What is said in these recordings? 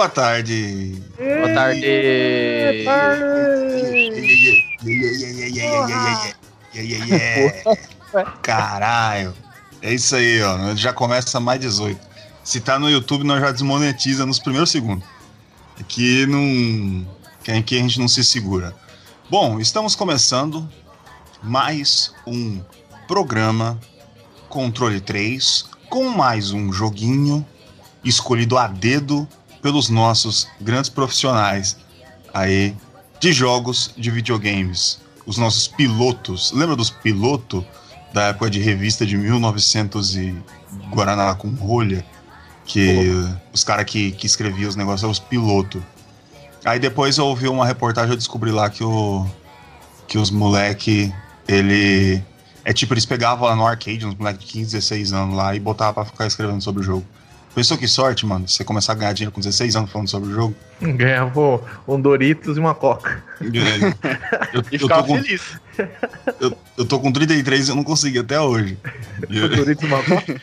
Boa tarde. Boa tarde. Caralho. É isso aí, ó. Já começa mais 18. Se tá no YouTube, nós já desmonetiza nos primeiros segundos. Aqui não. Aqui a gente não se segura. Bom, estamos começando mais um programa Controle 3 com mais um joguinho escolhido a dedo pelos nossos grandes profissionais aí de jogos de videogames. Os nossos pilotos. Lembra dos pilotos da época de revista de 1900 e Guaraná com rolha? Que os caras que, que escreviam os negócios eram os pilotos. Aí depois eu ouvi uma reportagem, eu descobri lá que, o, que os moleque, ele... É tipo, eles pegavam lá no arcade, uns moleques de 15, 16 anos lá, e botavam pra ficar escrevendo sobre o jogo. Pensou que sorte, mano? Você começar a ganhar dinheiro com 16 anos falando sobre o jogo? Ganhava um Doritos e uma Coca. Eu, E eu, tô com, feliz. eu, eu tô com 33 e eu não consegui até hoje. Eu- Doritos e uma Coca.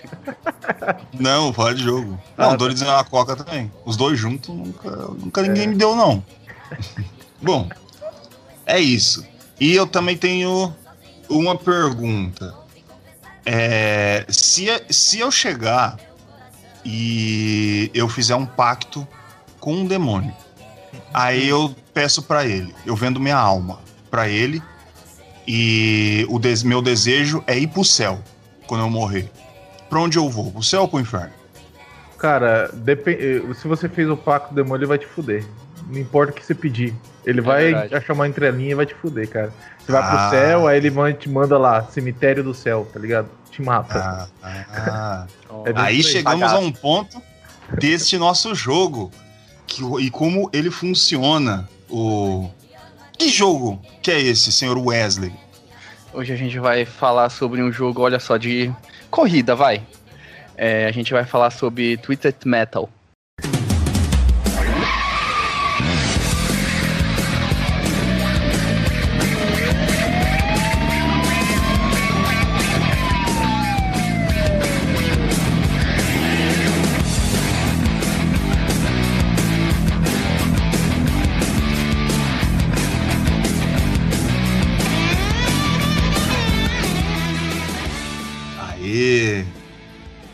não, fora de jogo. Ah, Não, tá. Doritos e uma Coca também. Os dois juntos nunca, nunca ninguém me deu, não. Bom, é isso. E eu também tenho uma pergunta. É, se, se eu chegar e eu fizer um pacto com um demônio, aí eu peço pra ele, eu vendo minha alma pra ele e o des- meu desejo é ir pro céu quando eu morrer. Pra onde eu vou? Pro céu ou pro inferno? Cara, eh, se você fez o pacto do demônio, ele vai te fuder. Não importa o que você pedir. Ele vai verdade. achar uma entrelinha e vai te fuder, cara. Você vai Ah. pro céu, aí ele te manda lá, cemitério do céu, tá ligado? Te mata. Ah, ah. É Aí chegamos Bagaço. a um ponto deste nosso jogo que, e como ele funciona. O que jogo que é esse, senhor Wesley? Hoje a gente vai falar sobre um jogo, olha só, de corrida, vai. É, a gente vai falar sobre Twisted Metal.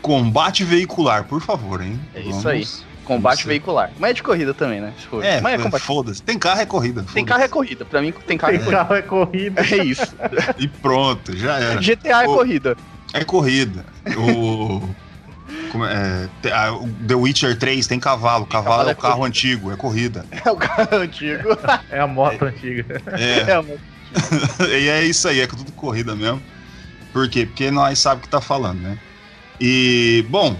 Combate veicular, por favor, hein? É isso aí. Combate veicular. Mas é de corrida também, né? Se for. É, Mas é combate. foda-se. Tem carro é corrida. Tem carro é corrida. Pra mim, tem carro é Tem corrida. carro é corrida. É isso. E pronto, já era. GTA é Ô. corrida. É corrida. O. como é, a- o The Witcher 3 tem cavalo. Cavalo cavalo é é o carro corrida. antigo, é corrida. É o carro antigo. É a moto antiga. É. É, mano. e é isso aí, é tudo corrida mesmo. Por quê? Porque nós sabemos o que tá falando, né? E, bom,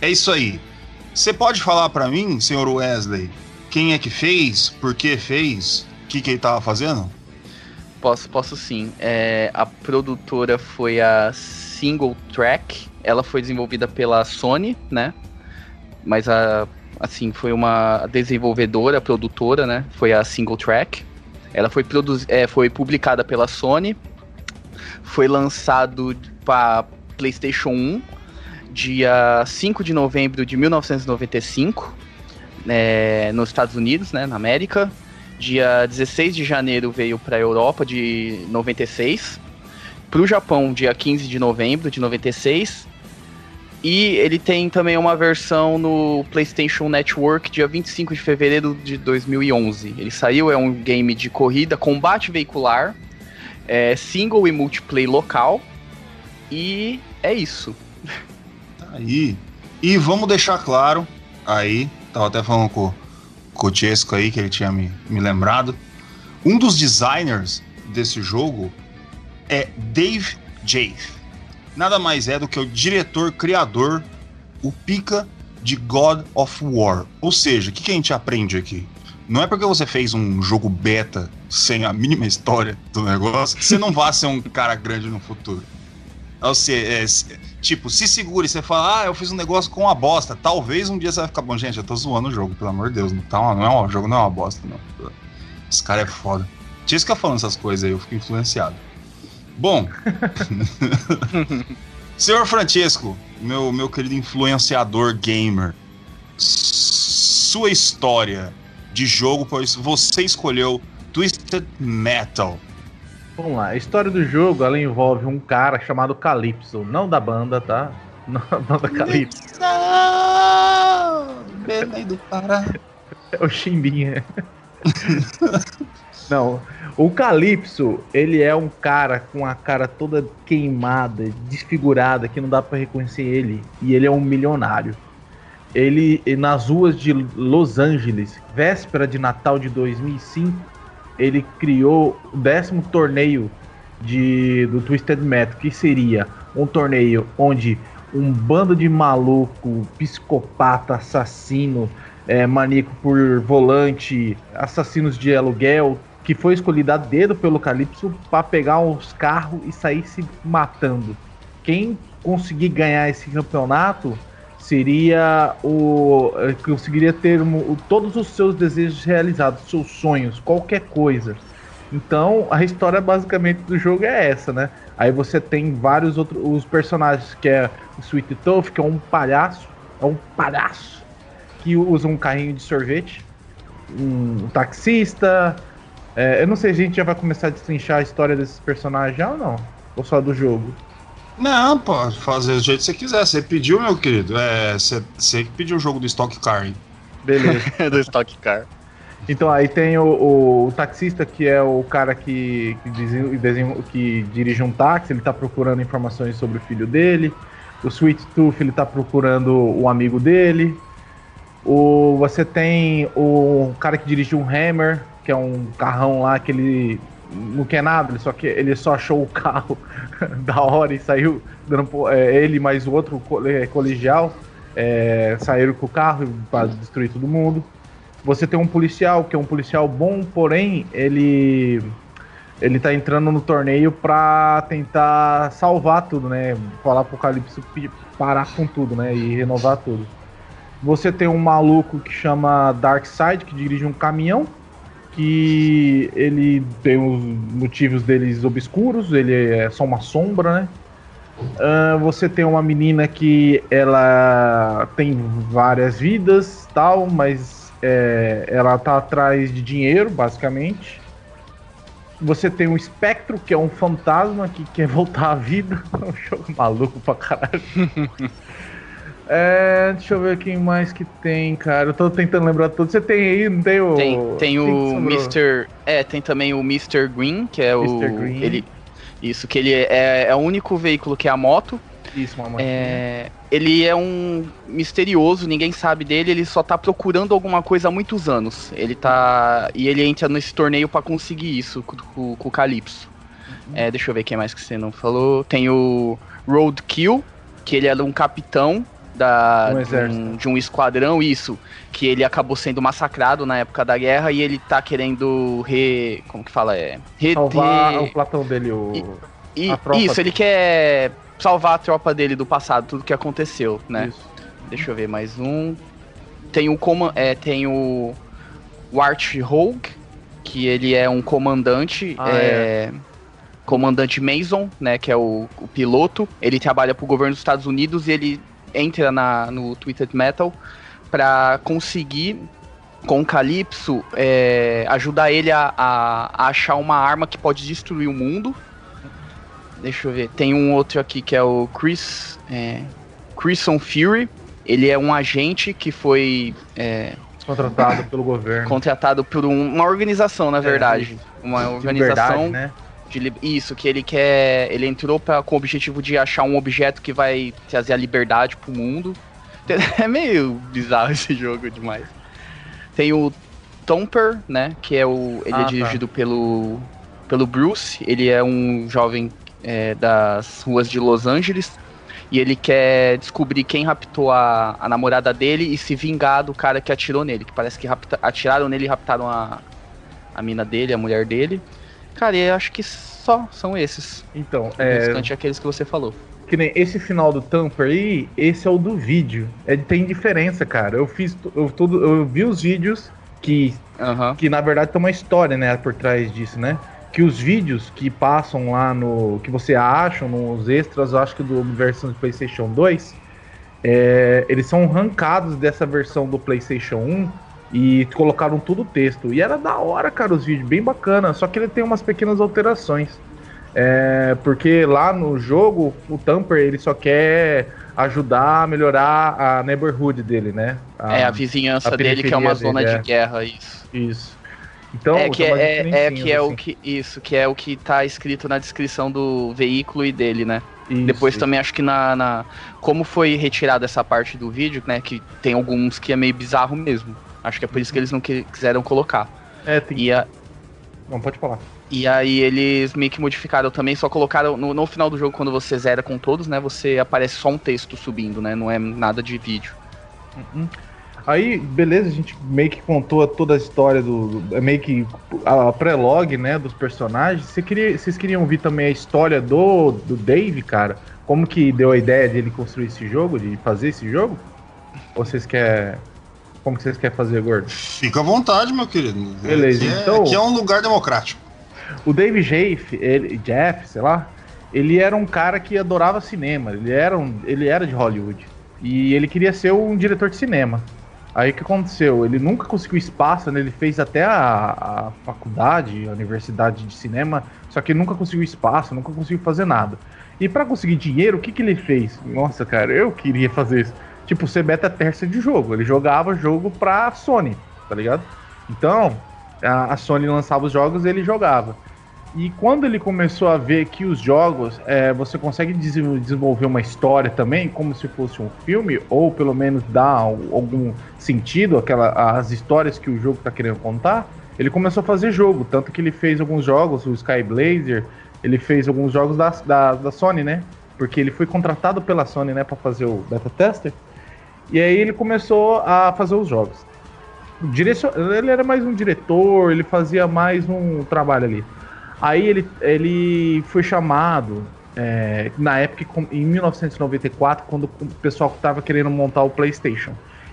é isso aí. Você pode falar pra mim, senhor Wesley, quem é que fez, por que fez, o que, que ele tava fazendo? Posso, posso sim. É, a produtora foi a Single Track. Ela foi desenvolvida pela Sony, né? Mas a, assim, foi uma desenvolvedora, produtora, né? Foi a Single Track. Ela foi, é, foi publicada pela Sony. Foi lançado para PlayStation 1, dia 5 de novembro de 1995, é, nos Estados Unidos, né? Na América. Dia 16 de janeiro veio para a Europa de 96. Para o Japão, dia 15 de novembro de 96. E ele tem também uma versão no PlayStation Network, dia 25 de fevereiro de 2011. Ele saiu, é um game de corrida, combate veicular, é, single e multiplayer local. E é isso. Aí. E vamos deixar claro, aí, tava até falando com, com o Chesco aí, que ele tinha me, me lembrado. Um dos designers desse jogo é Dave Jaith. Nada mais é do que o diretor, criador, o pica de God of War. Ou seja, o que, que a gente aprende aqui? Não é porque você fez um jogo beta sem a mínima história do negócio que você não vai ser um cara grande no futuro. Ou seja, é, tipo, se segure, você fala, ah, eu fiz um negócio com uma bosta. Talvez um dia você vai ficar bom. Gente, eu tô zoando o jogo, pelo amor de Deus. Não, tá uma, não é um jogo, não é uma bosta, não. Esse cara é foda. Tinha que ficar falando essas coisas aí, eu fico influenciado. Bom. Senhor Francesco, meu, meu querido influenciador gamer, sua história de jogo, pois você escolheu Twisted Metal. Vamos lá, a história do jogo ela envolve um cara chamado Calypso, não da banda, tá? Não da banda Calypso. Belém do Pará. É o Chimbinha. não, o Calypso, ele é um cara com a cara toda queimada, desfigurada, que não dá para reconhecer ele. E ele é um milionário ele nas ruas de Los Angeles, véspera de Natal de 2005, ele criou o décimo torneio de, do Twisted Metal, que seria um torneio onde um bando de maluco, psicopata, assassino, é, maníaco por volante, assassinos de aluguel, que foi escolhido a dedo pelo Calypso para pegar os carros e sair se matando. Quem conseguir ganhar esse campeonato seria o eh, conseguiria ter todos os seus desejos realizados, seus sonhos, qualquer coisa. Então a história basicamente do jogo é essa, né? Aí você tem vários outros os personagens que é o Sweet Tooth, que é um palhaço, é um palhaço que usa um carrinho de sorvete, um, um taxista. É, eu não sei se a gente já vai começar a destrinchar a história desses personagens já ou não, ou só do jogo. Não, pode fazer do jeito que você quiser. Você pediu, meu querido. É, você, você pediu o jogo do Stock Car, hein? Beleza. do Stock Car. Então aí tem o, o, o, taxista que é o cara que, que, desenho, que dirige um táxi, ele tá procurando informações sobre o filho dele. O Sweet Tooth ele tá procurando o amigo dele. O, você tem o cara que dirige um Hammer, que é um carrão lá que ele não quer nada, ele só, que, ele só achou o carro da hora e saiu dando é, ele mais o outro é, colegial é, saíram com o carro para destruir todo mundo. Você tem um policial que é um policial bom, porém ele ele tá entrando no torneio para tentar salvar tudo, né? Falar pro Calypso parar com tudo, né? E renovar tudo. Você tem um maluco que chama Darkseid, que dirige um caminhão que ele tem os motivos deles obscuros, ele é só uma sombra, né? Uh, você tem uma menina que ela tem várias vidas, tal, mas é, ela tá atrás de dinheiro, basicamente. Você tem um espectro, que é um fantasma que quer voltar à vida. É um jogo maluco pra caralho. É, deixa eu ver quem mais que tem, cara. Eu tô tentando lembrar tudo. Você tem aí, não tem o. Tem, tem o Mr. É, tem também o Mr. Green, que é Mr. o. Green. Ele, isso, que ele é, é o único veículo que é a moto. Isso, uma moto. É, ele é um misterioso, ninguém sabe dele, ele só tá procurando alguma coisa há muitos anos. Ele tá. E ele entra nesse torneio para conseguir isso com, com, com o Calypso. Uhum. É, deixa eu ver quem mais que você não falou. Tem o Roadkill, que ele era um capitão da, um de, um, de, um, esquadrão, isso, que ele acabou sendo massacrado na época da guerra e ele tá querendo re. Como que fala? É. Re, salvar o platão dele, o. E, e, isso, ele quer salvar a tropa dele do passado, tudo que aconteceu, né? Isso. Deixa eu ver mais um. Tem o como é, tem o, o Art Rogue, que ele é um comandante. Ah, é... é comandante Mason, né, que é o, o, piloto. Ele trabalha para o governo dos Estados Unidos e ele entra na, no Twisted Metal para conseguir com o Calypso é, ajudar ele a, a, a, achar uma arma que pode destruir o mundo. Deixa eu ver. Tem um outro aqui que é o Chris. É, Chrison Fury. Ele é um agente que foi. É, contratado pelo governo. Contratado por um, uma organização, na é, verdade. Uma organização. Verdade, né? De, isso, que ele quer. Ele entrou pra, com o objetivo de achar um objeto que vai trazer a liberdade pro mundo. É meio bizarro esse jogo demais. Tem o Tomper, né? Que é o. Ele é ah, é dirigido tá. pelo. pelo Bruce. Ele é um jovem é, das ruas de Los Angeles. E ele quer descobrir quem raptou a, a namorada dele e se vingar do cara que atirou nele. Que parece que rapta, atiraram nele e raptaram a, a mina dele, a mulher dele. Cara, eu acho que só são esses. Então, O é, restante é aqueles que você falou. que nem esse final do Tamper aí, esse é o do vídeo. É, tem diferença, cara. Eu fiz eu, tudo, eu vi os vídeos que Aham. que na verdade tem uma história, né, por trás disso, né? Que os vídeos que passam lá no. que você acha nos extras, eu acho que do versão de PlayStation 2, é, eles são arrancados dessa versão do PlayStation 1 e colocaram tudo texto. E era da hora, cara, os vídeos, bem bacana. Só que ele tem umas pequenas alterações. É, porque lá no jogo, o Tamper ele só quer ajudar a melhorar a neighborhood dele, né? é, a vizinhança a dele, que é uma zona dele, de é. guerra, isso. Isso. Então, é que tem umas é, é, é que é o assim. que. Isso, que é o que tá escrito na descrição do veículo e dele, né? Isso, Depois isso. também acho que na, na- Como foi retirada essa parte do vídeo, né? Que tem alguns que é meio bizarro mesmo. Acho que é por isso que eles não que- quiseram colocar. É, tem... E, a- Não, pode falar. e aí eles meio que modificaram também, só colocaram. No, no final do jogo, quando você zera com todos, né? Você aparece só um texto subindo, né? Não é nada de vídeo. Aí, beleza, a gente meio que contou toda a história do. do- é meio que a pré-log, né, dos personagens. Você queria, vocês queriam ouvir também a história do, do Dave, cara? Como que deu a ideia dele construir esse jogo, de fazer esse jogo? Ou vocês querem. Como que vocês querem fazer, gordo? Fica à vontade, meu querido. Beleza, aqui é, então- Aqui é um lugar democrático. O Dave Jeff, ele, Jeff, sei lá, ele era um cara que adorava cinema. Ele era, um, ele era de Hollywood. E ele queria ser um diretor de cinema. Aí o que aconteceu? Ele nunca conseguiu espaço, né? Ele fez até a, a faculdade, a universidade de cinema, só que nunca conseguiu espaço, nunca conseguiu fazer nada. E pra conseguir dinheiro, o que, que ele fez? Nossa, cara, eu queria fazer isso. Tipo, ser beta testa de jogo. Ele jogava jogo pra Sony, tá ligado? Então, a, Sony lançava os jogos ele jogava. E quando ele começou a ver que os jogos é, você consegue des- desenvolver uma história também, como se fosse um filme, ou pelo menos dar al- algum sentido àquela, às histórias que o jogo está querendo contar, ele começou a fazer jogo. Tanto que ele fez alguns jogos, o Sky Blazer, ele fez alguns jogos da, da, da Sony, né? Porque ele foi contratado pela Sony, né, para fazer o beta tester. E aí ele começou a fazer os jogos. Direcion... Ele era mais um diretor, ele fazia mais um trabalho ali. Aí ele, ele foi chamado é, na época, em 1994, quando o pessoal estava querendo montar o PlayStation.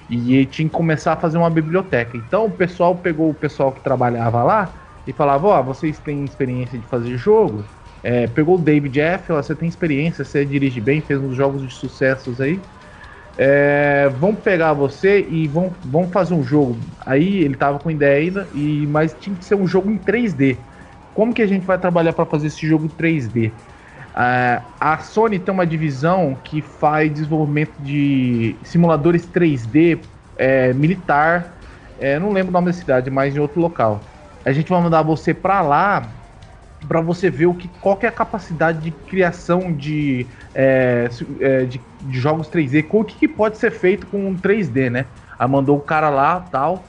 E tinha que começar a fazer uma biblioteca. Então o pessoal pegou o pessoal que trabalhava lá e falava: Ó, vocês têm experiência de fazer jogo? É, pegou o David Jeff, ó, você tem experiência, você dirige bem, fez uns jogos de sucessos aí. É, vão pegar você e vão, vão fazer um jogo. Aí ele tava com ideia ainda, e, mas tinha que ser um jogo em 3D. Como que a gente vai trabalhar para fazer esse jogo em 3D? Ah, a Sony tem uma divisão que faz desenvolvimento de simuladores 3D é, militar. é, não lembro o nome da cidade, mas em outro local. A gente vai mandar você para lá para você ver o que, qual que é a capacidade de criação de, é, é, de, de jogos 3D, o que, que pode ser feito com um 3D, né? Aí mandou o cara lá tal.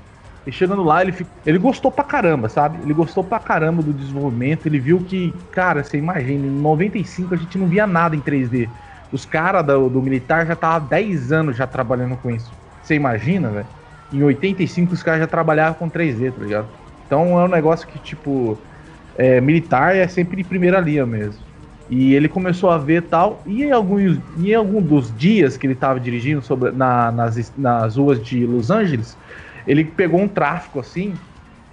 E chegando lá, ele, ele gostou pra caramba, sabe? Ele gostou pra caramba do desenvolvimento. Ele viu que, cara, você imagina, em 95 a gente não via nada em 3D. Os caras do, do militar já estavam há 10 anos já trabalhando com isso. Você imagina, velho? Em 85 os caras já trabalhavam com 3D, tá ligado? Então é um negócio que, tipo, é, militar é sempre em primeira linha mesmo. E ele começou a ver tal, e em alguns, em algum dos dias que ele estava dirigindo sobre, na- nas, nas ruas de Los Angeles, ele pegou um tráfico assim,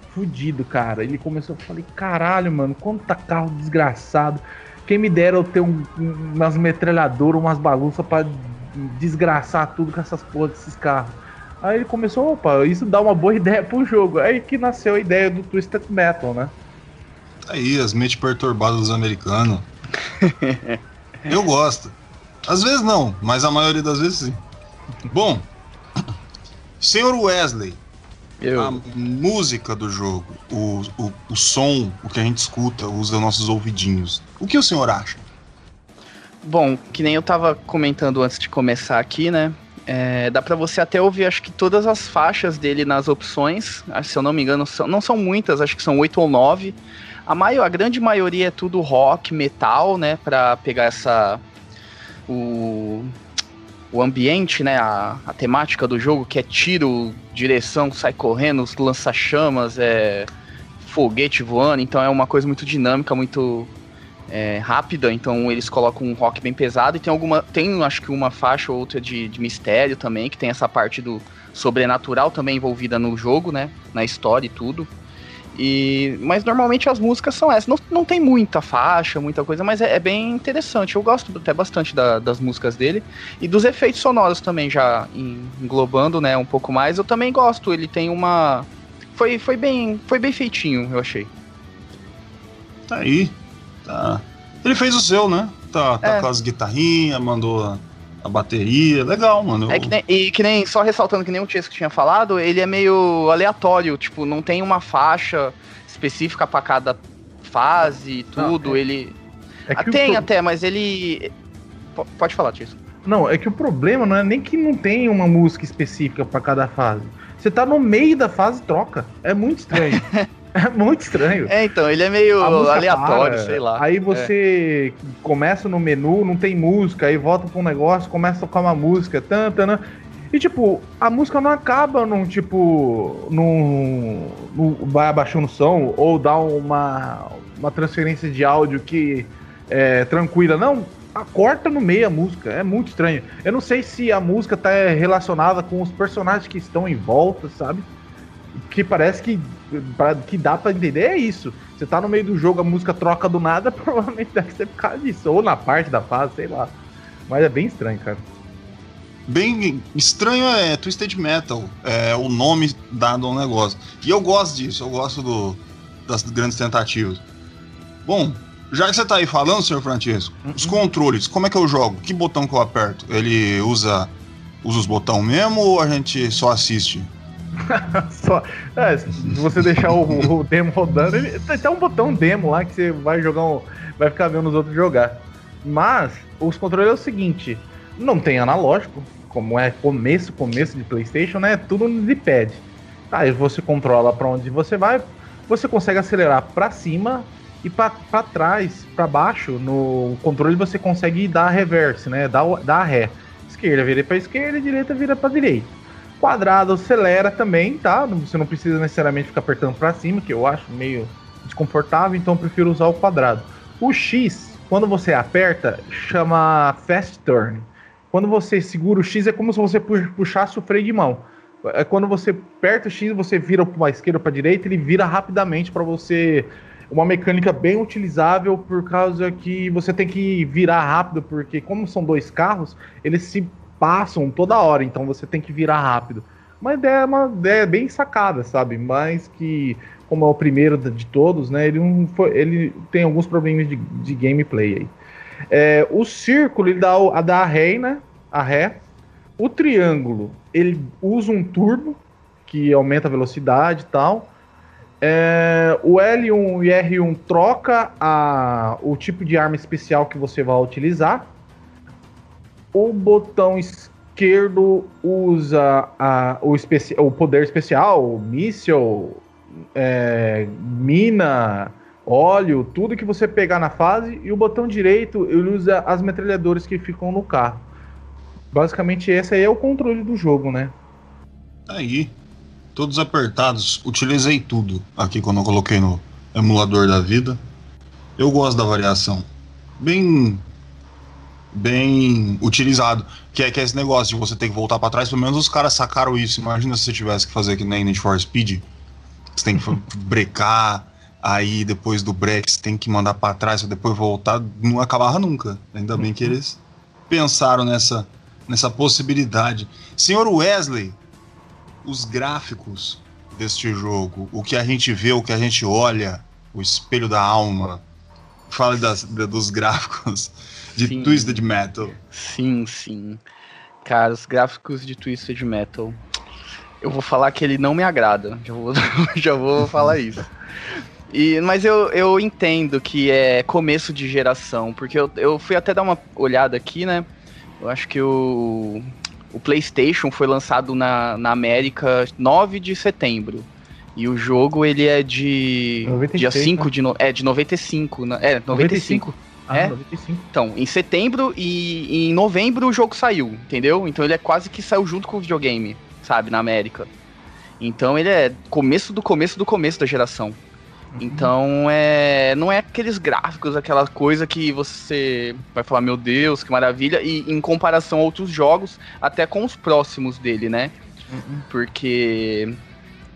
fudido, cara. Ele começou, eu falei, caralho, mano, quanta carro desgraçado. Quem me dera eu ter um, um- umas metralhadoras, umas bagunças pra desgraçar tudo com essas porras desses carros. Aí ele começou, opa, isso dá uma boa ideia pro jogo. Aí que nasceu a ideia do Twisted Metal, né? Tá Aí, as mentes perturbadas dos americanos. Eu gosto. Às vezes não, mas a maioria das vezes sim. Bom, senhor Wesley, Eu. a música do jogo, o, o, o som, o que a gente escuta, usa nossos ouvidinhos. O que o senhor acha? Bom, que nem eu tava comentando antes de começar aqui, né? É, dá pra você até ouvir, acho que todas as faixas dele nas opções. Ah, Se eu não me engano, são- não são muitas, acho que são oito ou nove. A, maior, a grande maioria é tudo rock, metal, né? Pra pegar essa, o, o ambiente, né, a, a temática do jogo, que é tiro, direção, sai correndo, lança-chamas, é foguete voando, então é uma coisa muito dinâmica, muito é, rápida, então eles colocam um rock bem pesado e tem alguma. Tem acho que uma faixa ou outra de, de mistério também, que tem essa parte do sobrenatural também envolvida no jogo, né? Na história e tudo. E, mas normalmente as músicas são essas. Não, não tem muita faixa, muita coisa, mas é, é bem interessante. Eu gosto até bastante da, das músicas dele. E dos efeitos sonoros também, já englobando né, um pouco mais. Eu também gosto. Ele tem uma. Foi, foi, bem, foi bem feitinho, eu achei. Tá aí. Tá. Ele fez o seu, né? Tá, tá É. com as guitarrinhas, mandou a, bateria. Legal, mano. É que nem, e que nem, só ressaltando que nem o Chesco tinha falado, ele é meio aleatório, tipo, não tem uma faixa específica pra cada fase e tudo, Não, é- ele... É Ah, que o tem pro- até, mas ele... P- Pode falar, Chesco. Não, é que o problema não é nem que não tem uma música específica pra cada fase. Você tá no meio da fase troca. É muito estranho. é muito estranho. É, então, ele é meio aleatório, para, sei lá. Aí você começa no menu, não tem música, aí volta pra um negócio, começa a tocar uma música, tan, tan, tan. E tipo, a música não acaba num tipo. num. num- vai abaixando o som, ou dá uma, uma transferência de áudio que é tranquila. Não, a- corta no meio a música. É muito estranho. Eu não sei se a música tá relacionada com os personagens que estão em volta, sabe? Que parece que, pra- que dá pra entender é isso. Você tá no meio do jogo, a música troca do nada, provavelmente deve ser por causa disso. Ou na parte da fase, sei lá. Mas é bem estranho, cara. Bem estranho é Twisted Metal, é o nome dado ao negócio. E eu gosto disso, eu gosto do, das grandes tentativas. Bom, já que você tá aí falando, senhor Francisco, os controles, como é que eu jogo? Que botão que eu aperto? Ele usa, usa os botões mesmo ou a gente só assiste? Só, é, se você deixar o, o demo rodando, ele, tem até um botão demo lá que você vai jogar um, vai ficar vendo os outros jogar. Mas os controles é o seguinte, não tem analógico, como é começo, começo de PlayStation, né? Tudo no D-pad. Aí você controla para onde você vai, você consegue acelerar para cima e para trás, para baixo. No controle você consegue dar reverse, né? Dar, dar ré. Esquerda vira para esquerda, direita vira para direita. Quadrado acelera também, tá? Você não precisa necessariamente ficar apertando para cima, que eu acho meio desconfortável, então eu prefiro usar o quadrado. O X, quando você aperta, chama Fast Turn. Quando você segura o X, é como se você pu- puxasse o freio de mão. É quando você aperta o X, você vira para esquerda ou para direita, ele vira rapidamente para você. Uma mecânica bem utilizável por causa que você tem que virar rápido, porque como são dois carros, eles se passam toda hora, então você tem que virar rápido. Uma ideia, uma ideia bem sacada, sabe? Mas que, como é o primeiro de todos, né? Ele, não foi, ele tem alguns problemas de, de gameplay aí. É, o círculo, ele dá a dá a ré, né? A ré. O triângulo, ele usa um turbo, que aumenta a velocidade e tal. É, o L1 e R1 troca a, o tipo de arma especial que você vai utilizar. O botão esquerdo usa a- o, especi- o poder especial, míssil, é, mina, óleo, tudo que você pegar na fase. E o botão direito ele usa as metralhadoras que ficam no carro. Basicamente, esse aí é o controle do jogo, né? Tá Aí, todos apertados, utilizei tudo aqui quando eu coloquei no emulador da vida. Eu gosto da variação. Bem. Bem utilizado. Que é, que é esse negócio de você ter que voltar pra trás. Pelo menos os caras sacaram isso. Imagina se você tivesse que fazer que nem Need for Speed. Você tem que brecar. Aí depois do break você tem que mandar pra trás pra depois voltar. Não acabava nunca. Ainda bem que eles pensaram nessa, nessa possibilidade. Senhor Wesley, os gráficos deste jogo, o que a gente vê, o que a gente olha, o espelho da alma. Fale das, da- dos gráficos de Sim. Twisted Metal. Sim, sim. Cara, os gráficos de Twisted Metal. Eu vou falar que ele não me agrada. Já vou, já vou falar isso. E, mas eu, eu entendo que é começo de geração, porque eu, eu fui até dar uma olhada aqui, né? Eu acho que o, o PlayStation foi lançado na, na América 9 de setembro. E o jogo ele é de 96, dia 5 né? de no, é de 95, né? É, 95. Ah, é? 95. Então, em setembro e em novembro o jogo saiu, entendeu? Então ele é quase que saiu junto com o videogame, sabe, na América. Então ele é começo do começo do começo da geração. Uhum. Então é, não é aqueles gráficos, aquela coisa que você vai falar, meu Deus, que maravilha, e em comparação a outros jogos, até com os próximos dele, né? Uhum. Porque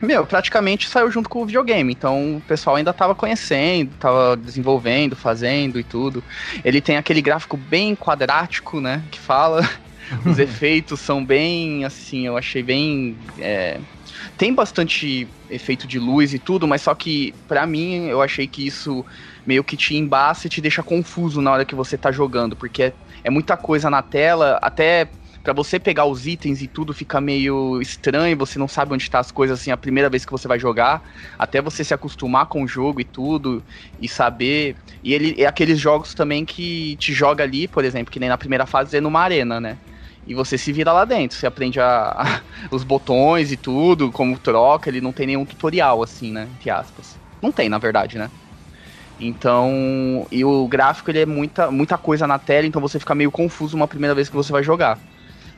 meu, praticamente saiu junto com o videogame. Então o pessoal ainda tava conhecendo, tava desenvolvendo, fazendo e tudo. Ele tem aquele gráfico bem quadrático, né? Que fala. Os efeitos são bem, assim, eu achei bem. É... Tem bastante efeito de luz e tudo, mas só que, para mim, eu achei que isso meio que te embaça e te deixa confuso na hora que você tá jogando, porque é, é muita coisa na tela, até para você pegar os itens e tudo fica meio estranho, você não sabe onde tá as coisas assim a primeira vez que você vai jogar, até você se acostumar com o jogo e tudo e saber. E ele é aqueles jogos também que te joga ali, por exemplo, que nem na primeira fase é numa arena, né? E você se vira lá dentro, você aprende a, a, os botões e tudo, como troca, ele não tem nenhum tutorial assim, né, entre aspas. Não tem, na verdade, né? Então, e o gráfico ele é muita, muita coisa na tela, então você fica meio confuso uma primeira vez que você vai jogar.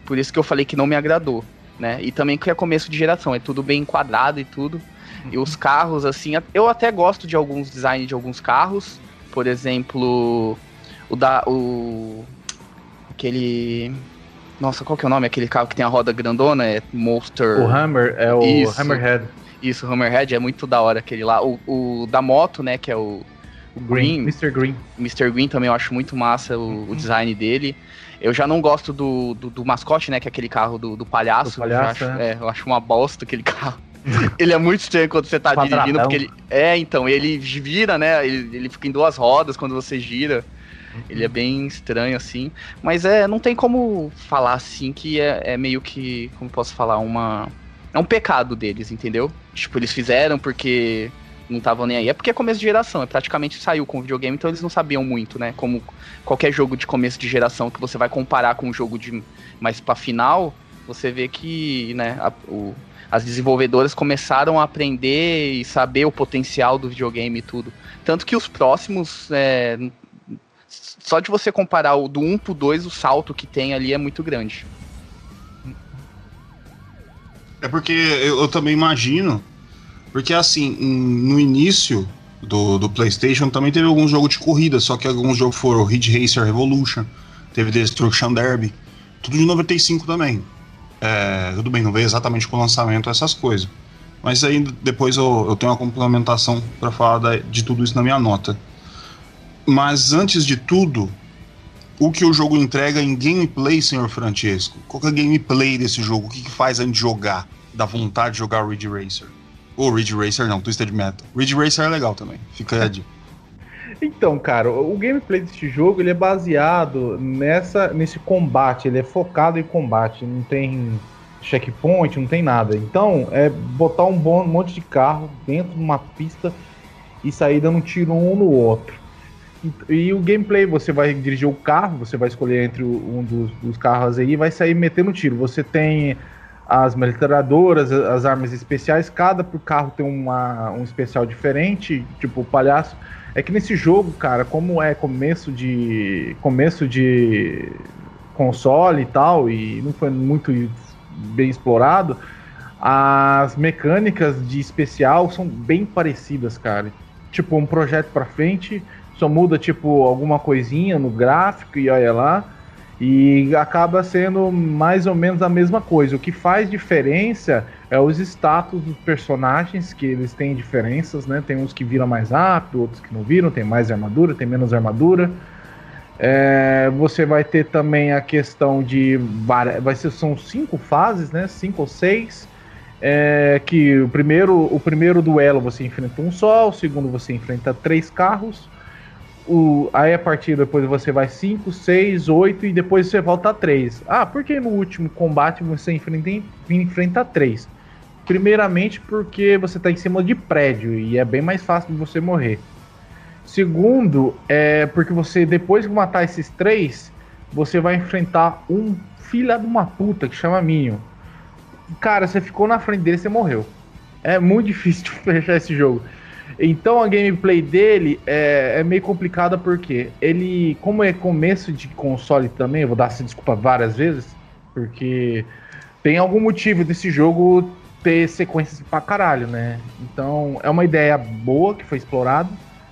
Por isso que eu falei que não me agradou, né? E também que é começo de geração, é tudo bem enquadrado e tudo. E os carros, assim, eu até gosto de alguns designs de alguns carros. Por exemplo, o da. O. Aquele. Nossa, qual que é o nome? Aquele carro que tem a roda grandona? É Monster. O Hammer, é o Isso. Hammerhead. Isso, o Hammerhead é muito da hora aquele lá. O, o da moto, né? Que é o, o Green. Mr. Green. Mr. Green também eu acho muito massa o, uhum. o design dele. Eu já não gosto do, do, do, mascote, né? Que é aquele carro do, do palhaço. Do palhaço eu, acho, é. É, eu acho uma bosta aquele carro. ele é muito estranho quando você tá Quadradão. dirigindo, porque ele. É, então, ele vira, né? Ele, ele fica em duas rodas quando você gira. Ele é bem estranho, assim. Mas é, não tem como falar assim que é, é meio que. Como posso falar? Uma. É um pecado deles, entendeu? Tipo, eles fizeram porque não estavam nem aí. É porque é começo de geração, é praticamente saiu com o videogame, então eles não sabiam muito, né? Como qualquer jogo de começo de geração que você vai comparar com um jogo de mais para final, você vê que, né, a, o, as desenvolvedoras começaram a aprender e saber o potencial do videogame e tudo. Tanto que os próximos, é, só de você comparar o do 1 pro 2, o salto que tem ali é muito grande. É porque eu, eu também imagino porque, assim, no início do, do PlayStation também teve alguns jogos de corrida, só que alguns jogos foram Ridge Racer Revolution, teve Destruction Derby, tudo de 95 também. É, tudo bem, não veio exatamente com o lançamento essas coisas. Mas aí depois eu, eu tenho uma complementação para falar da, de tudo isso na minha nota. Mas antes de tudo, o que o jogo entrega em gameplay, senhor Francesco? Qual é a gameplay desse jogo? O que, que faz a gente jogar? Da vontade de jogar Ridge Racer? Ou Ridge Racer não, Twisted Metal. Ridge Racer é legal também, fica a dica. Então, cara, o gameplay desse jogo ele é baseado nessa, nesse combate, ele é focado em combate, não tem checkpoint, não tem nada. Então, é botar um, bom, um monte de carro dentro de uma pista e sair dando um tiro um no outro. E, e o gameplay, você vai dirigir o carro, você vai escolher entre um dos, dos carros aí e vai sair metendo tiro. Você tem as metralhadoras, as armas especiais, cada carro tem uma, um especial diferente, tipo o palhaço. É que nesse jogo, cara, como é começo de começo de console e tal, e não foi muito bem explorado, as mecânicas de especial são bem parecidas, cara. Tipo, um projeto para frente, só muda tipo alguma coisinha no gráfico e olha lá. E acaba sendo mais ou menos a mesma coisa. O que faz diferença é os status dos personagens, que eles têm diferenças, né? Tem uns que viram mais rápido, outros que não viram, tem mais armadura, tem menos armadura. É, você vai ter também a questão de. Vai ser, são cinco fases, né? Cinco ou seis. É, que o primeiro, o primeiro duelo você enfrenta um só, o segundo você enfrenta três carros o, aí a partir depois você vai 5, 6, 8 e depois você volta a 3. Ah, por que no último combate você enfrenta, enfrenta 3? Primeiramente porque você está em cima de prédio e é bem mais fácil de você morrer. Segundo, é porque você depois de matar esses três, você vai enfrentar um filha de uma puta que chama Minion. Cara, você ficou na frente dele, você morreu. É muito difícil de fechar esse jogo. Então a gameplay dele é, é, meio complicada porque ele, como é começo de console também, eu vou dar essa desculpa várias vezes, porque tem algum motivo desse jogo ter sequências pra caralho, né? Então é uma ideia boa que foi explorada,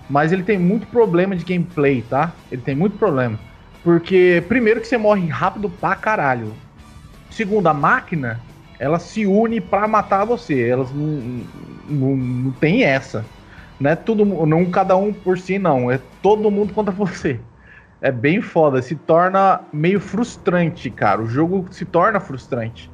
mas ele tem muito problema de gameplay, tá? Ele tem muito problema. Porque, primeiro, que você morre rápido pra caralho. Segundo, a máquina, ela se une pra matar você. Elas não, não, não tem essa. Não é tudo, não cada um por si, não. É todo mundo contra você. É bem foda. Se torna meio frustrante, cara. O jogo se torna frustrante.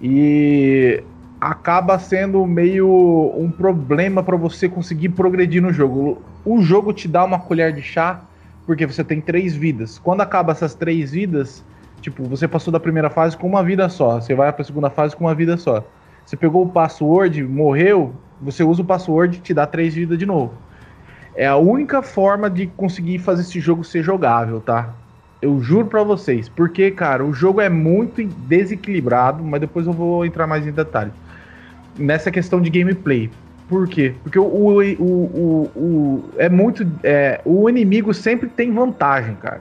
E acaba sendo meio um problema para você conseguir progredir no jogo. O jogo te dá uma colher de chá porque você tem três vidas. Quando acaba essas três vidas, tipo, você passou da primeira fase com uma vida só, você vai para a segunda fase com uma vida só. Você pegou o password, morreu, você usa o password e te dá três vidas de novo. É a única forma de conseguir fazer esse jogo ser jogável, tá? Eu juro para vocês, porque, cara, o jogo é muito desequilibrado, mas depois eu vou entrar mais em detalhes. Nessa questão de gameplay. Por quê? Porque o, o, o, o é muito. É, o inimigo sempre tem vantagem, cara.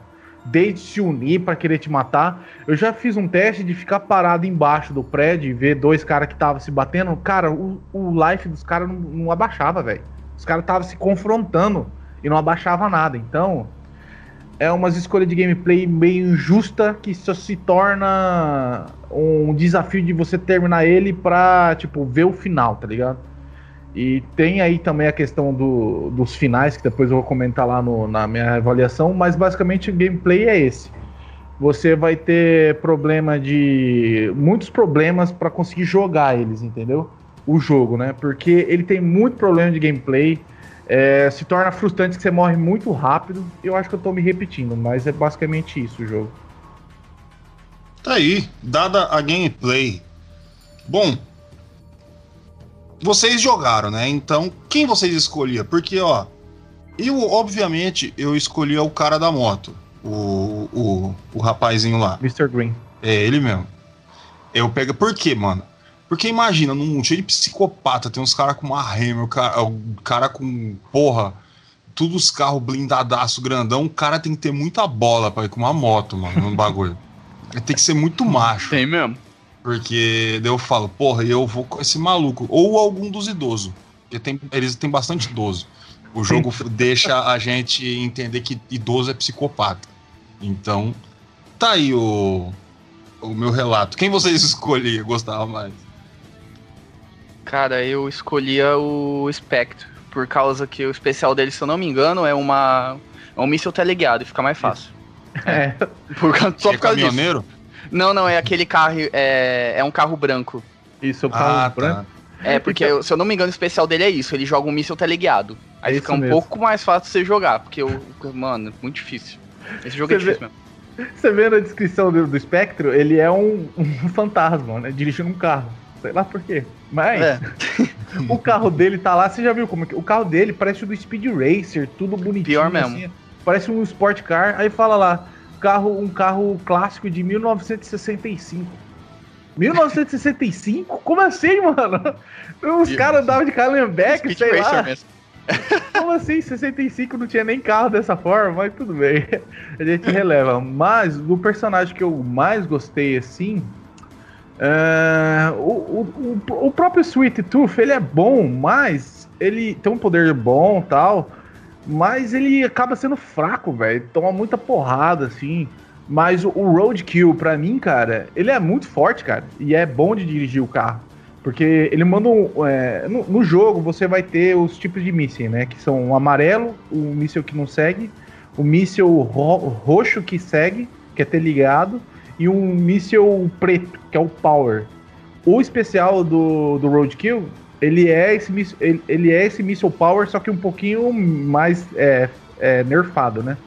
Desde se unir para querer te matar. Eu já fiz um teste de ficar parado embaixo do prédio e ver dois caras que estavam se batendo. Cara, o, o life dos caras não, não abaixava, velho. Os caras estavam se confrontando e não abaixava nada. Então, é umas escolhas de gameplay meio injusta que só se torna um desafio de você terminar ele pra, tipo, ver o final, tá ligado? E tem aí também a questão do, dos finais, que depois eu vou comentar lá no, na minha avaliação, mas basicamente o gameplay é esse. Você vai ter problema de. muitos problemas para conseguir jogar eles, entendeu? O jogo, né? Porque ele tem muito problema de gameplay. É, se torna frustrante que você morre muito rápido. Eu acho que eu tô me repetindo, mas é basicamente isso o jogo. Tá aí, dada a gameplay. Bom, vocês jogaram, né? Então, quem vocês escolhiam? Porque, ó, eu, obviamente, eu escolhi o cara da moto. O, o, o rapazinho lá. Mr. Green. É ele mesmo. Eu pego. Por quê, mano? Porque imagina, num mundo cheio de psicopata, tem uns caras com uma Hammer, o cara, o cara com. Porra. Todos os carros blindadaço grandão, o cara tem que ter muita bola pra ir com uma moto, mano, no bagulho. tem que ser muito macho. Tem mesmo. Porque daí eu falo, porra, eu vou com esse maluco. Ou algum dos idosos. Porque tem, eles têm bastante idoso. O jogo deixa a gente entender que idoso é psicopata. Então, tá aí o, o meu relato. Quem vocês escolhiam, gostava mais? Cara, eu escolhia o Spectre. Por causa que o especial dele, se eu não me engano, é uma. É um míssil teleguiado e fica mais fácil. É. Por, só por causa caminhoneiro? disso. Não, não, é aquele carro. É, é um carro branco. Isso, o carro Ah, branco. tá. É, porque, eu- se eu não me engano, o especial dele é isso. Ele joga um míssil teleguiado. Aí É fica um mesmo. pouco mais fácil de você jogar. Porque, o mano, muito difícil. Esse jogo é Você vê- difícil mesmo. Você vê na descrição do, do Spectro, ele é um, um fantasma, né? Dirigindo um carro. Sei lá por quê. Mas É. o carro dele tá lá, você já viu como que. O carro dele parece o do Speed Racer, tudo bonitinho. Pior mesmo. assim, parece um Sport Car. Aí fala lá, carro, um carro clássico de 1965. 1965? Como assim, mano? Os caras andavam de Callenbeck, Speed sei Racer lá. mesmo. Como assim? 65 não tinha nem carro dessa forma, mas tudo bem. A gente releva. Mas do personagem que eu mais gostei, assim. é, o, o, o, o próprio Sweet Tooth, ele é bom, mas ele tem um poder bom tal. Mas ele acaba sendo fraco, velho. Toma muita porrada, assim. Mas o, Roadkill, pra mim, cara, ele é muito forte, cara. E é bom de dirigir o carro. Porque ele manda um. é, no, no jogo você vai ter os tipos de míssil, né? Que são o amarelo, o míssil que não segue, o míssil ro- roxo que segue, que é ter ligado, e um míssil preto, que é o power. O especial do, do Roadkill, ele é esse ele, ele é esse míssil power, só que um pouquinho mais é, é, nerfado, né?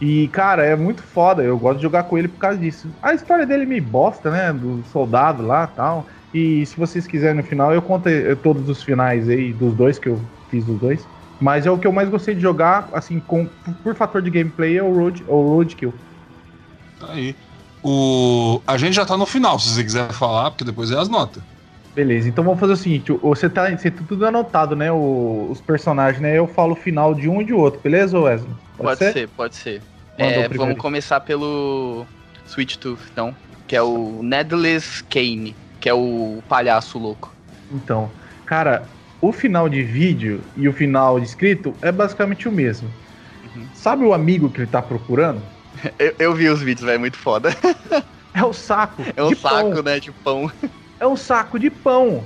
E, cara, é muito foda. Eu gosto de jogar com ele por causa disso. A história dele me bosta, né? Do soldado lá tal. E se vocês quiserem no final, eu conto eh, todos os finais aí dos dois, que eu fiz dos dois. Mas é o que eu mais gostei de jogar, assim, com, por fator de gameplay, é o, road, é o Roadkill. Tá aí. O... A gente já tá no final, se você quiser falar, porque depois é as notas. Beleza, então vamos fazer o seguinte: você tá, você tá tudo anotado, né? O, os personagens, né? Eu falo o final de um e de outro, beleza, Wesley? Pode, pode ser? ser? pode ser. É, vamos começar pelo Sweet Tooth, então, que é o Nedless Kane, que é o palhaço louco. Então, cara, o final de vídeo e o final de escrito é basicamente o mesmo. Uhum. Sabe o amigo que ele tá procurando? eu, eu vi os vídeos, velho, é muito foda. é o saco. É um saco, pão. né, de pão. É um saco de pão.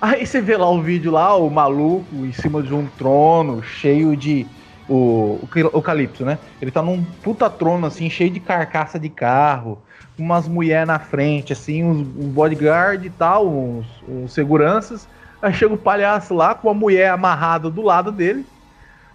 Aí você vê lá o vídeo lá, o maluco em cima de um trono cheio de. O, o, Calypso, né? Ele tá num puta trono, assim, cheio de carcaça de carro, umas mulheres na frente, assim, uns, um bodyguard e tal, uns, uns seguranças. Aí chega o palhaço lá com a mulher amarrada do lado dele,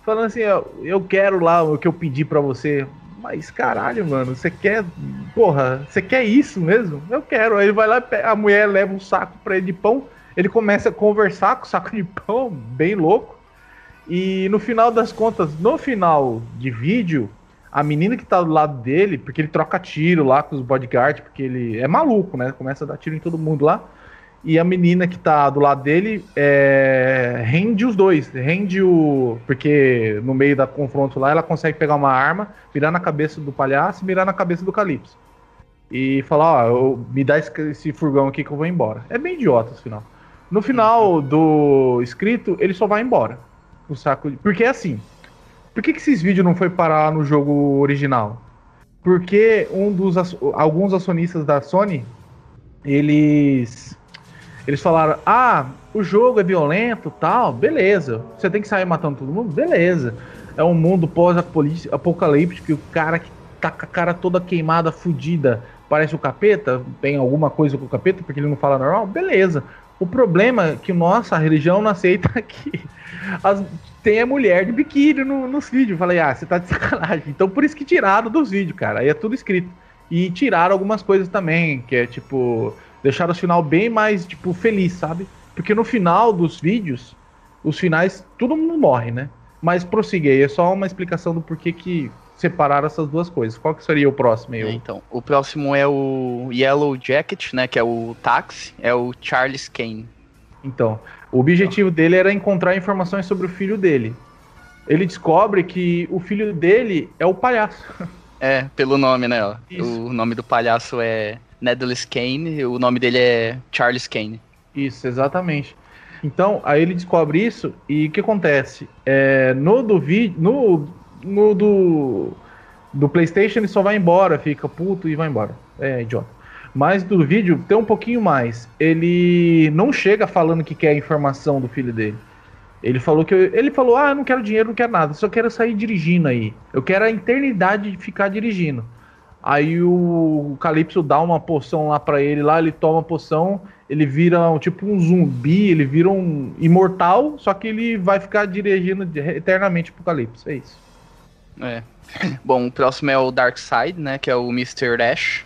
falando assim: Eu quero lá o que eu pedi para você. Mas caralho, mano, você quer. Porra, você quer isso mesmo? Eu quero. Aí ele vai lá, a mulher leva um saco pra ele de pão. Ele começa a conversar com o saco de pão, bem louco. E no final das contas, no final de vídeo, a menina que tá do lado dele, porque ele troca tiro lá com os bodyguards, porque ele é maluco, né? Começa a dar tiro em todo mundo lá e a menina que tá do lado dele é, rende os dois. Rende o. Porque no meio da confronto lá ela consegue pegar uma arma, virar na cabeça do palhaço e mirar na cabeça do Calypso. E falar, ó, me dá esse, esse, furgão aqui que eu vou embora. É bem idiota esse final. No final do escrito, ele só vai embora. O saco de... Porque é assim. Por que, que esses vídeos não foi parar no jogo original? Porque um dos alguns acionistas da Sony, eles eles falaram: ah, o jogo é violento tal, beleza. Você tem que sair matando todo mundo, beleza. É um mundo pós-apocalíptico que o cara que tá com a cara toda queimada, fudida, parece o capeta, tem alguma coisa com o capeta, porque ele não fala normal, beleza. O problema é que nossa religião não aceita que as, tem a mulher de biquíni no, nos vídeos. Falei, ah, você tá de sacanagem. Então por isso que tiraram dos vídeos, cara. Aí é tudo escrito. E tiraram algumas coisas também, que é tipo Deixaram o final bem mais, tipo, feliz, sabe? Porque no final dos vídeos, os finais, todo mundo morre, né? Mas prossiga aí, é só uma explicação do porquê que separaram essas duas coisas. Qual que seria o próximo aí? É, então, o próximo é o Yellow Jacket, né? Que é o táxi, é o Charles Kane. Então, o objetivo dele era encontrar informações sobre o filho dele. Ele descobre que o filho dele é o palhaço. É, pelo nome, né? O nome do palhaço é Nedless Kane, o nome dele é Charles Kane. Isso, exatamente. Então, aí ele descobre isso e o que acontece? É, no do vídeo, no, no do, do PlayStation ele só vai embora, fica puto e vai embora. É idiota. Mas do vídeo tem um pouquinho mais. Ele não chega falando que quer a informação do filho dele. Ele falou que ele falou: "Ah, eu não quero dinheiro, não quero nada, só quero sair dirigindo aí. Eu quero a eternidade de ficar dirigindo". Aí o Calypso dá uma poção lá para ele, lá ele toma a poção, ele vira um, tipo um zumbi, ele vira um imortal, só que ele vai ficar dirigindo eternamente pro Calypso, é isso. É. Bom, o próximo é o Dark Side, né, que é o Mr. Ash.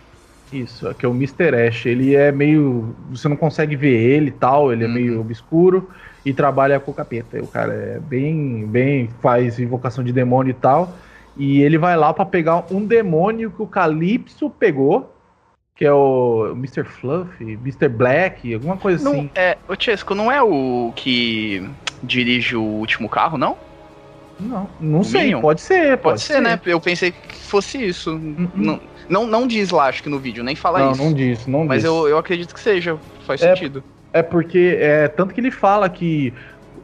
Isso, aqui é o Mr. Ash, ele é meio... você não consegue ver ele e tal, ele é uhum. meio obscuro e trabalha com o capeta. O cara é bem, bem, faz invocação de demônio e tal... E ele vai lá para pegar um demônio que o Calypso pegou, que é o Mr. Fluff, Mr. Black, alguma coisa não, assim. É, o Chesco, não é o que dirige o último carro, não? Não, não o sei, Minion? pode ser, pode, pode ser, né? ser, né? Eu pensei que fosse isso. Uh -uh. Não, não, não diz lá, acho que no vídeo, nem fala não, isso. Não, não diz, não Mas diz. Eu, eu acredito que seja, faz é, sentido. É porque, é, tanto que ele fala que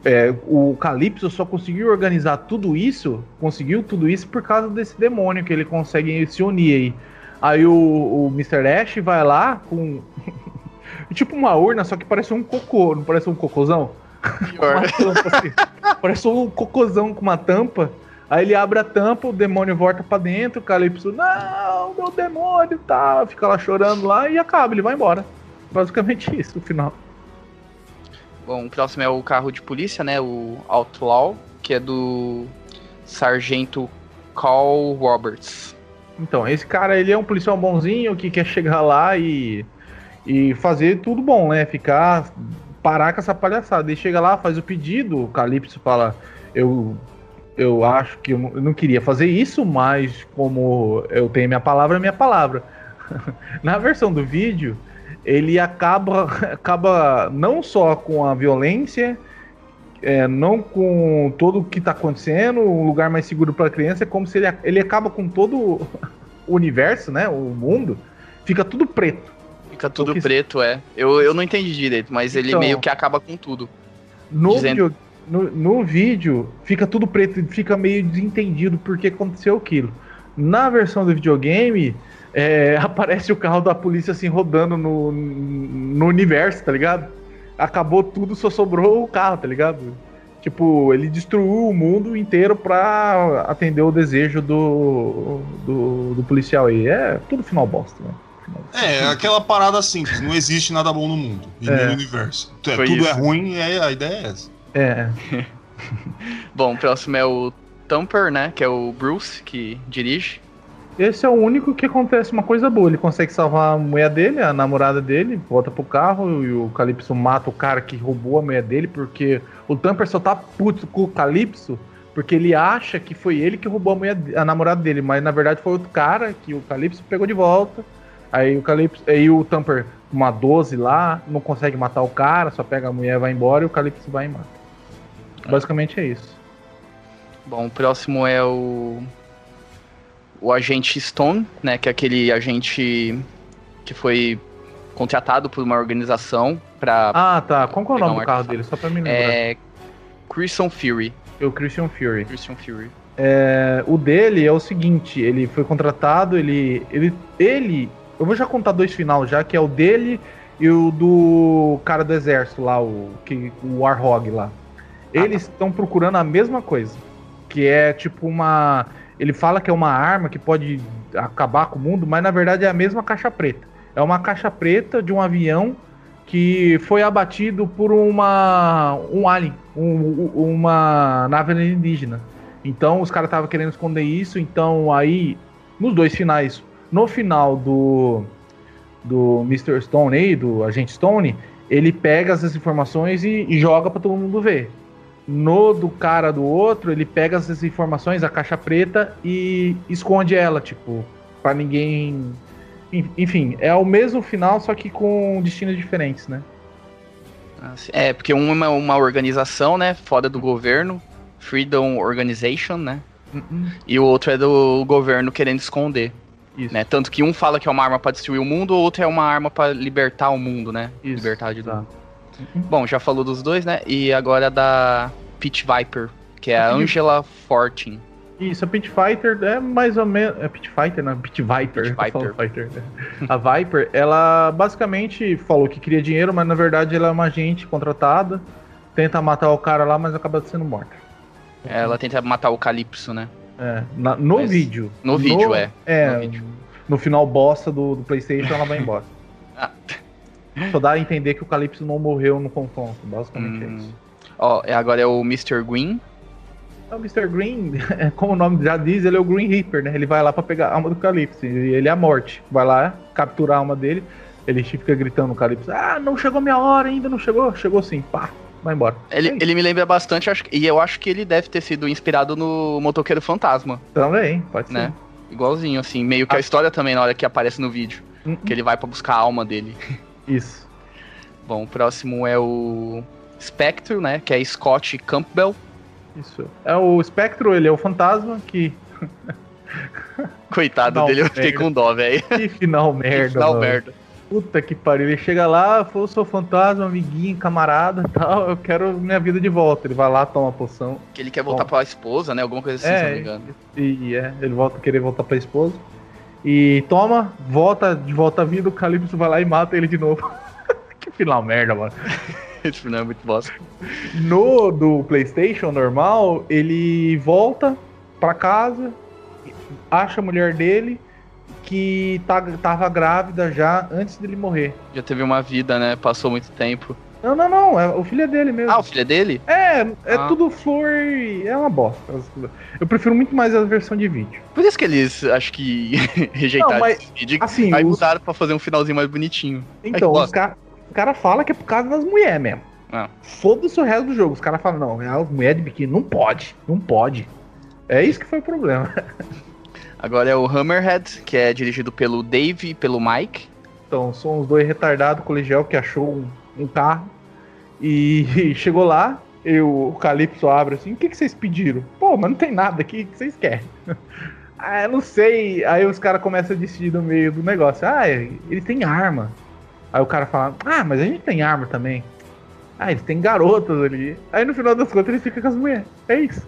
é, o Calypso só conseguiu organizar tudo isso, conseguiu tudo isso por causa desse demônio que ele consegue se unir aí. Aí o, o Mr. Ash vai lá com. tipo uma urna, só que parece um cocô, não parece um cocôzão? assim. Parece um cocôzão com uma tampa. Aí ele abre a tampa, o demônio volta para dentro, o Calypso, não, meu demônio, tá, fica lá chorando lá e acaba, ele vai embora. Basicamente isso, o final. Bom, o próximo é o carro de polícia, né? O Outlaw, que é do Sargento Carl Roberts. Então, esse cara, ele é um policial bonzinho que quer chegar lá e, e fazer tudo bom, né? Ficar, parar com essa palhaçada. Ele chega lá, faz o pedido, o Calypso fala, eu, eu acho que eu não, queria fazer isso, mas como eu tenho minha palavra, é minha palavra. Na versão do vídeo, ele acaba, acaba não só com a violência, é, não com todo o que está acontecendo, um lugar mais seguro para a criança, é como se ele, ele acaba com todo o universo, né? O mundo, fica tudo preto. Fica tudo que... preto, é. Eu, eu não entendi direito, mas ele então, meio que acaba com tudo. No, dizendo... vídeo, no, no vídeo, fica tudo preto, fica meio desentendido porque aconteceu aquilo. Na versão do videogame, é, aparece o carro da polícia assim rodando no, no universo, tá ligado? Acabou tudo, só sobrou o carro, tá ligado? Tipo, ele destruiu o mundo inteiro pra atender o desejo do, do, do policial aí. É tudo final bosta, né? É, aquela parada simples, não existe nada bom no mundo e é. no universo. É, tudo isso. é ruim e é, a ideia é essa. É. bom, o próximo é o Thumper, né? Que é o Bruce que dirige. Esse é o único que acontece uma coisa boa. Ele consegue salvar a mulher dele, a namorada dele, volta pro carro e o Calypso mata o cara que roubou a mulher dele, porque o Tamper só tá puto com o Calypso porque ele acha que foi ele que roubou a, mulher, a namorada dele, mas na verdade foi outro cara que o Calypso pegou de volta. Aí o Calypso, aí o Tamper, uma 12 lá, não consegue matar o cara, só pega a mulher, vai embora e o Calypso vai e mata. Basicamente é isso. Bom, o próximo é o o agente Stone, né, que é aquele agente que foi contratado por uma organização para Ah, tá. Qual é o nome um do carro dele? Só para me lembrar. É Christian Fury. É o Christian Fury. Christian Fury. É, o dele é o seguinte, ele foi contratado, ele ele ele, eu vou já contar dois finais já, que é o dele e o do cara do exército lá, o que o Warhog lá. Eles estão ah, tá. procurando a mesma coisa, que é tipo uma ele fala que é uma arma que pode acabar com o mundo, mas na verdade é a mesma caixa preta. É uma caixa preta de um avião que foi abatido por uma um alien, um, uma nave alienígena. Então os caras estavam querendo esconder isso, então aí nos dois finais, no final do do Mr. Stone aí, do agente Stone, ele pega essas informações e, e joga para todo mundo ver. No do cara do outro, ele pega essas informações, a caixa preta, e esconde ela, tipo, para ninguém. Enfim, é o mesmo final, só que com destinos diferentes, né? É, porque uma é uma organização, né, fora do governo, Freedom Organization, né? Uh -uh. E o outro é do governo querendo esconder. Isso. Né? Tanto que um fala que é uma arma para destruir o mundo, o outro é uma arma para libertar o mundo, né? Isso. Libertar de tá. Bom, já falou dos dois, né? E agora da Pit Viper, que é a Angela Fortin. Isso, a Pit Fighter é mais ou menos. É Pit Fighter, não? Pit Viper. Pit Viper. Fighter. Né? a Viper, ela basicamente falou que queria dinheiro, mas na verdade ela é uma agente contratada. Tenta matar o cara lá, mas acaba sendo morta. Ela tenta matar o Calypso, né? É, na, no mas, vídeo. No, no vídeo, é. É, no, vídeo. no final bosta do, do PlayStation ela vai embora. ah. Só dá a entender que o Calypso não morreu no confronto, basicamente é hum. é isso. Ó, agora é o Mr. Green. É o Mr. Green, como o nome já diz, ele é o Green Reaper, né? Ele vai lá para pegar a alma do Calypso. E ele é a morte. Vai lá, capturar a alma dele. Ele fica gritando no Calypso: Ah, não chegou minha hora ainda, não chegou? Chegou sim, pá. Vai embora. Ele, é ele me lembra bastante, acho, e eu acho que ele deve ter sido inspirado no Motoqueiro Fantasma. Também, pode né? ser. Igualzinho, assim, meio que a, a história também na hora que aparece no vídeo. Uh -uh. Que ele vai para buscar a alma dele. Isso. Bom, o próximo é o Spectre, né? Que é Scott Campbell. Isso. É o Spectro, ele é o fantasma que. Coitado final dele, eu fiquei com dó, velho. Que final merda. Que final mano. merda. Puta que pariu. Ele chega lá, falou, sou fantasma, amiguinho, camarada tal, eu quero minha vida de volta. Ele vai lá, toma a poção. Que ele quer voltar Bom. pra esposa, né? Alguma coisa assim, é, se não me engano. E, é, ele volta querer voltar pra esposa. E toma, volta de volta à vida, o Calypso vai lá e mata ele de novo. que final merda, mano. Esse final é muito bosta. No do PlayStation normal, ele volta pra casa, acha a mulher dele que tá, tava grávida já antes dele morrer. Já teve uma vida, né? Passou muito tempo. Não, não, não. É, o filho é dele mesmo. Ah, o filho é dele? É, é ah. tudo flor e é uma bosta. Eu prefiro muito mais a versão de vídeo. Por isso que eles, acho que, rejeitaram não, mas, esse vídeo. Assim, aí os... mudaram pra fazer um finalzinho mais bonitinho. Então, os caras o cara fala que é por causa das mulheres mesmo. Ah. Foda-se o resto do jogo. Os caras falam, não, a mulher de biquíni não pode, não pode. É isso que foi o problema. Agora é o Hammerhead, que é dirigido pelo Dave e pelo Mike. Então, são os dois retardados colegial que achou um, um carro e chegou lá, e o Calypso abre assim, o que, que vocês pediram? Pô, mas não tem nada aqui, o que vocês querem? ah, eu não sei. Aí os caras começam a decidir no meio do negócio. Ah, eles têm arma. Aí o cara fala, ah, mas a gente tem arma também. Ah, eles têm garotas ali. Aí no final das contas ele fica com as mulheres. É isso.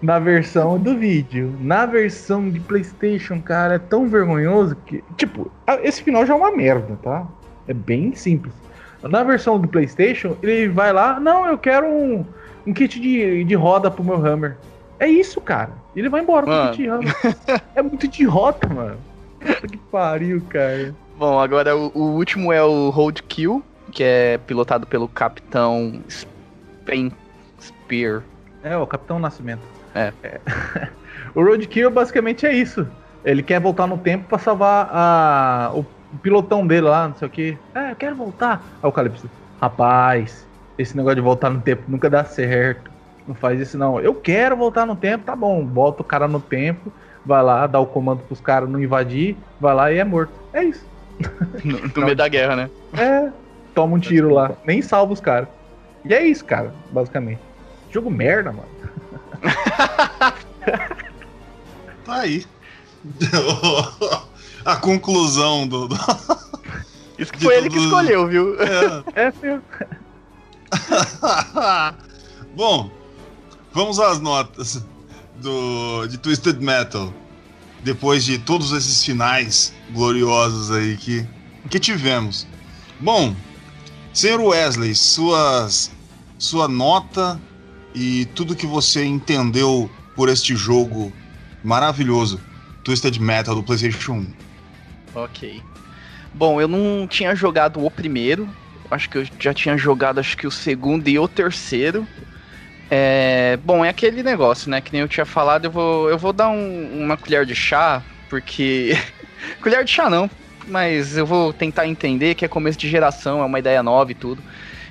Na versão do vídeo. Na versão de PlayStation, cara, é tão vergonhoso que. Tipo, esse final já é uma merda, tá? É bem simples. Na versão do PlayStation, ele vai lá, não, eu quero um, um kit de, de roda pro meu Hammer. É isso, cara. Ele vai embora com o kit de Hammer. é muito idiota, mano. Puta que pariu, cara. Bom, agora o, o, último é o Roadkill, que é pilotado pelo Capitão Spen Spear. É, o Capitão Nascimento. É. é. o Roadkill basicamente é isso. Ele quer voltar no tempo para salvar a, o o pilotão dele lá, não sei o que. É, eu quero voltar. Aí o Calypso, rapaz, esse negócio de voltar no tempo nunca dá certo. Não faz isso não. Eu quero voltar no tempo, tá bom. Bota o cara no tempo, vai lá, dá o comando pros caras não invadir, vai lá e é morto. É isso. No, no meio da guerra, né? É, toma um tiro lá. Nem salva os caras. E é isso, cara, basicamente. Jogo merda, mano. tá aí. a conclusão do. do... Isso que foi ele que escolheu, viu? É, é. Bom, vamos às notas do, de Twisted Metal. Depois de todos esses finais gloriosos aí que, que tivemos. Bom, senhor Wesley, suas, sua nota e tudo que você entendeu por este jogo maravilhoso, Twisted Metal do PlayStation 1. Ok. Bom, eu não tinha jogado o primeiro. Acho que eu já tinha jogado acho que o segundo e o terceiro. É, bom, é aquele negócio, né? Que nem eu tinha falado, eu vou, eu vou dar um, uma colher de chá, porque. colher de chá não, mas eu vou tentar entender que é começo de geração, é uma ideia nova e tudo.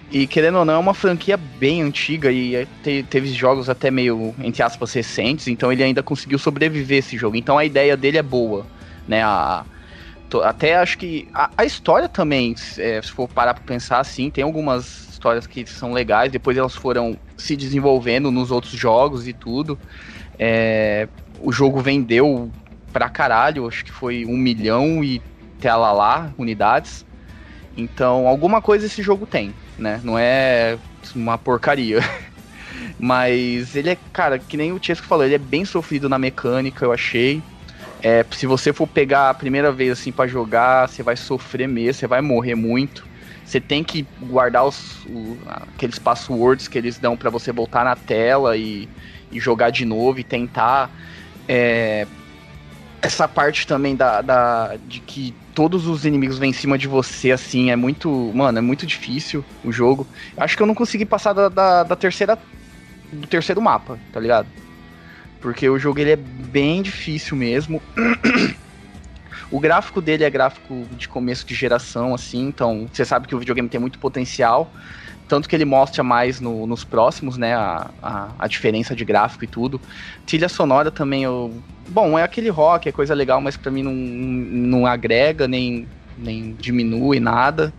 E querendo ou não, é uma franquia bem antiga e é, te, teve jogos até meio, entre aspas, recentes, então ele ainda conseguiu sobreviver esse jogo. Então a ideia dele é boa, né? A, até acho que a, a história também, é, se for parar pra pensar assim, tem algumas histórias que são legais, depois elas foram se desenvolvendo nos outros jogos e tudo. É, o jogo vendeu pra caralho, acho que foi um milhão e lá unidades. Então, alguma coisa esse jogo tem, né? Não é uma porcaria. Mas ele é, cara, que nem o Chesco falou, ele é bem sofrido na mecânica, eu achei. É, se você for pegar a primeira vez assim para jogar, você vai sofrer mesmo, você vai morrer muito. Você tem que guardar os, o, aqueles passwords que eles dão para você voltar na tela e, e, jogar de novo e tentar. É, essa parte também da, da, de que todos os inimigos vêm em cima de você, assim, é muito. Mano, é muito difícil o jogo. Acho que eu não consegui passar da, da, da terceira. Do terceiro mapa, tá ligado? Porque o jogo ele é bem difícil mesmo. o gráfico dele é gráfico de começo de geração, assim, então você sabe que o videogame tem muito potencial. Tanto que ele mostra mais no, nos próximos, né? A, a, a, diferença de gráfico e tudo. Trilha sonora também, eu. Bom, é aquele rock, é coisa legal, mas para mim não, não agrega, nem, nem diminui nada.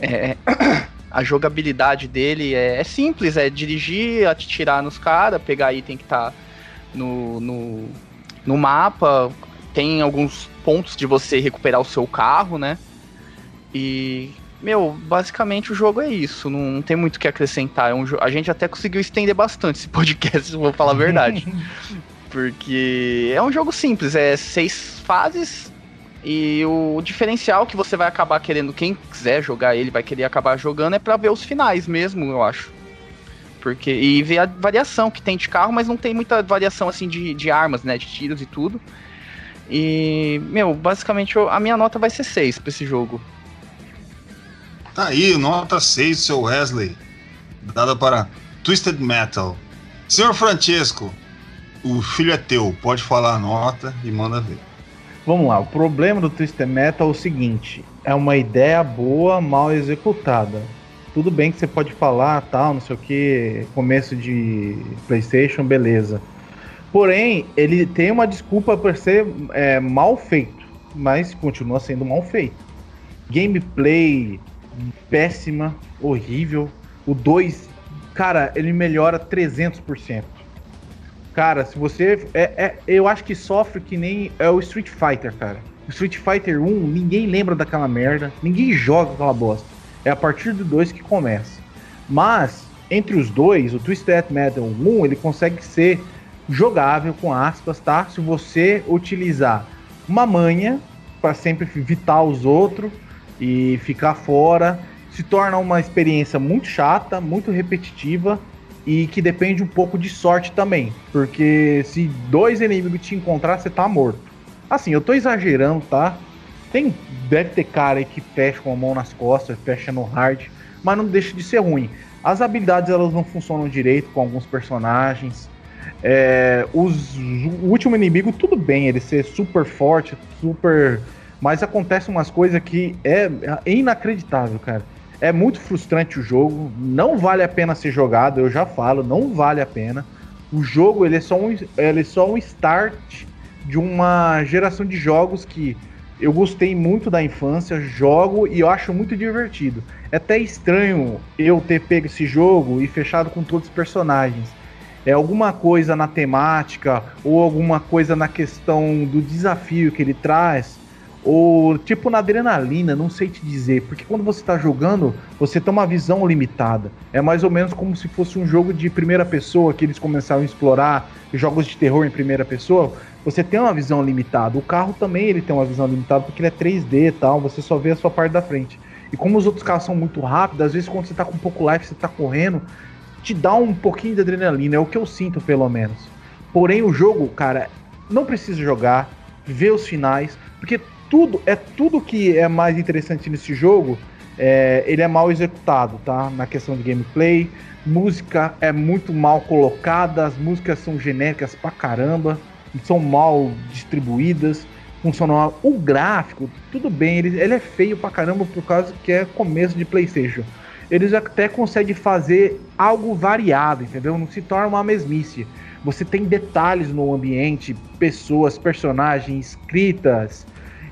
É, a jogabilidade dele é, é, simples, é dirigir, atirar nos caras, pegar item que tá no, no, no mapa. Tem alguns pontos de você recuperar o seu carro, né? E, meu, basicamente o jogo é isso. Não, não tem muito o que acrescentar. É um, a gente até conseguiu estender bastante esse podcast, vou falar a verdade. Porque é um jogo simples, é seis fases. E o diferencial que você vai acabar querendo, quem quiser jogar ele vai querer acabar jogando, é para ver os finais mesmo, eu acho. Porque, e ver a variação que tem de carro, mas não tem muita variação assim de, de armas, né? De tiros e tudo. E, meu, basicamente a minha nota vai ser 6 pra esse jogo. Tá aí, nota 6 seu Wesley. Dada para Twisted Metal. Senhor Francesco, o filho é teu, pode falar a nota e manda ver. Vamos lá, o problema do Twisted Metal é o seguinte: é uma ideia boa, mal executada tudo bem que você pode falar, tal, não sei o que, começo de PlayStation, beleza. Porém, ele tem uma desculpa por ser é, mal feito, mas continua sendo mal feito. gameplay péssima, horrível. O 2, cara, ele melhora 300%. Cara, se você. É, é, eu acho que sofre que nem é o Street Fighter, cara. Street Fighter 1, ninguém lembra daquela merda, ninguém joga aquela bosta. É a partir do 2 que começa. Mas, entre os dois, o Twisted Metal 1, ele consegue ser jogável, com aspas, tá? Se você utilizar uma manha para sempre evitar os outros e ficar fora, se torna uma experiência muito chata, muito repetitiva e que depende um pouco de sorte também, porque se dois inimigos te encontrar, você tá morto. Assim, eu tô exagerando, tá? Tem deve ter cara aí que fecha com a mão nas costas, fecha no hard, mas não deixa de ser ruim. As habilidades elas não funcionam direito com alguns personagens. É, os, o último inimigo, tudo bem, ele ser super forte, super. Mas acontecem umas coisas que é, é inacreditável, cara. É muito frustrante o jogo, não vale a pena ser jogado, eu já falo, não vale a pena. O jogo ele é só um, ele é só um start de uma geração de jogos que eu gostei muito da infância, jogo e eu acho muito divertido. É até estranho eu ter pego esse jogo e fechado com todos os personagens é alguma coisa na temática ou alguma coisa na questão do desafio que ele traz ou tipo na adrenalina, não sei te dizer, porque quando você está jogando, você tem uma visão limitada. É mais ou menos como se fosse um jogo de primeira pessoa que eles começaram a explorar jogos de terror em primeira pessoa. Você tem uma visão limitada. O carro também ele tem uma visão limitada porque ele é 3D e tal, você só vê a sua parte da frente. E como os outros carros são muito rápidos, às vezes quando você está com pouco life, você está correndo, te dá um pouquinho de adrenalina, é o que eu sinto pelo menos. Porém, o jogo, cara, não precisa jogar, ver os finais, porque tudo é tudo que é mais interessante nesse jogo. É, ele é mal executado, tá? Na questão de gameplay, música é muito mal colocada, as músicas são genéricas pra caramba, são mal distribuídas, funcionam o gráfico, tudo bem, ele, ele é feio pra caramba por causa que é começo de PlayStation eles até conseguem fazer algo variado, entendeu? Não se torna uma mesmice. Você tem detalhes no ambiente, pessoas, personagens, escritas,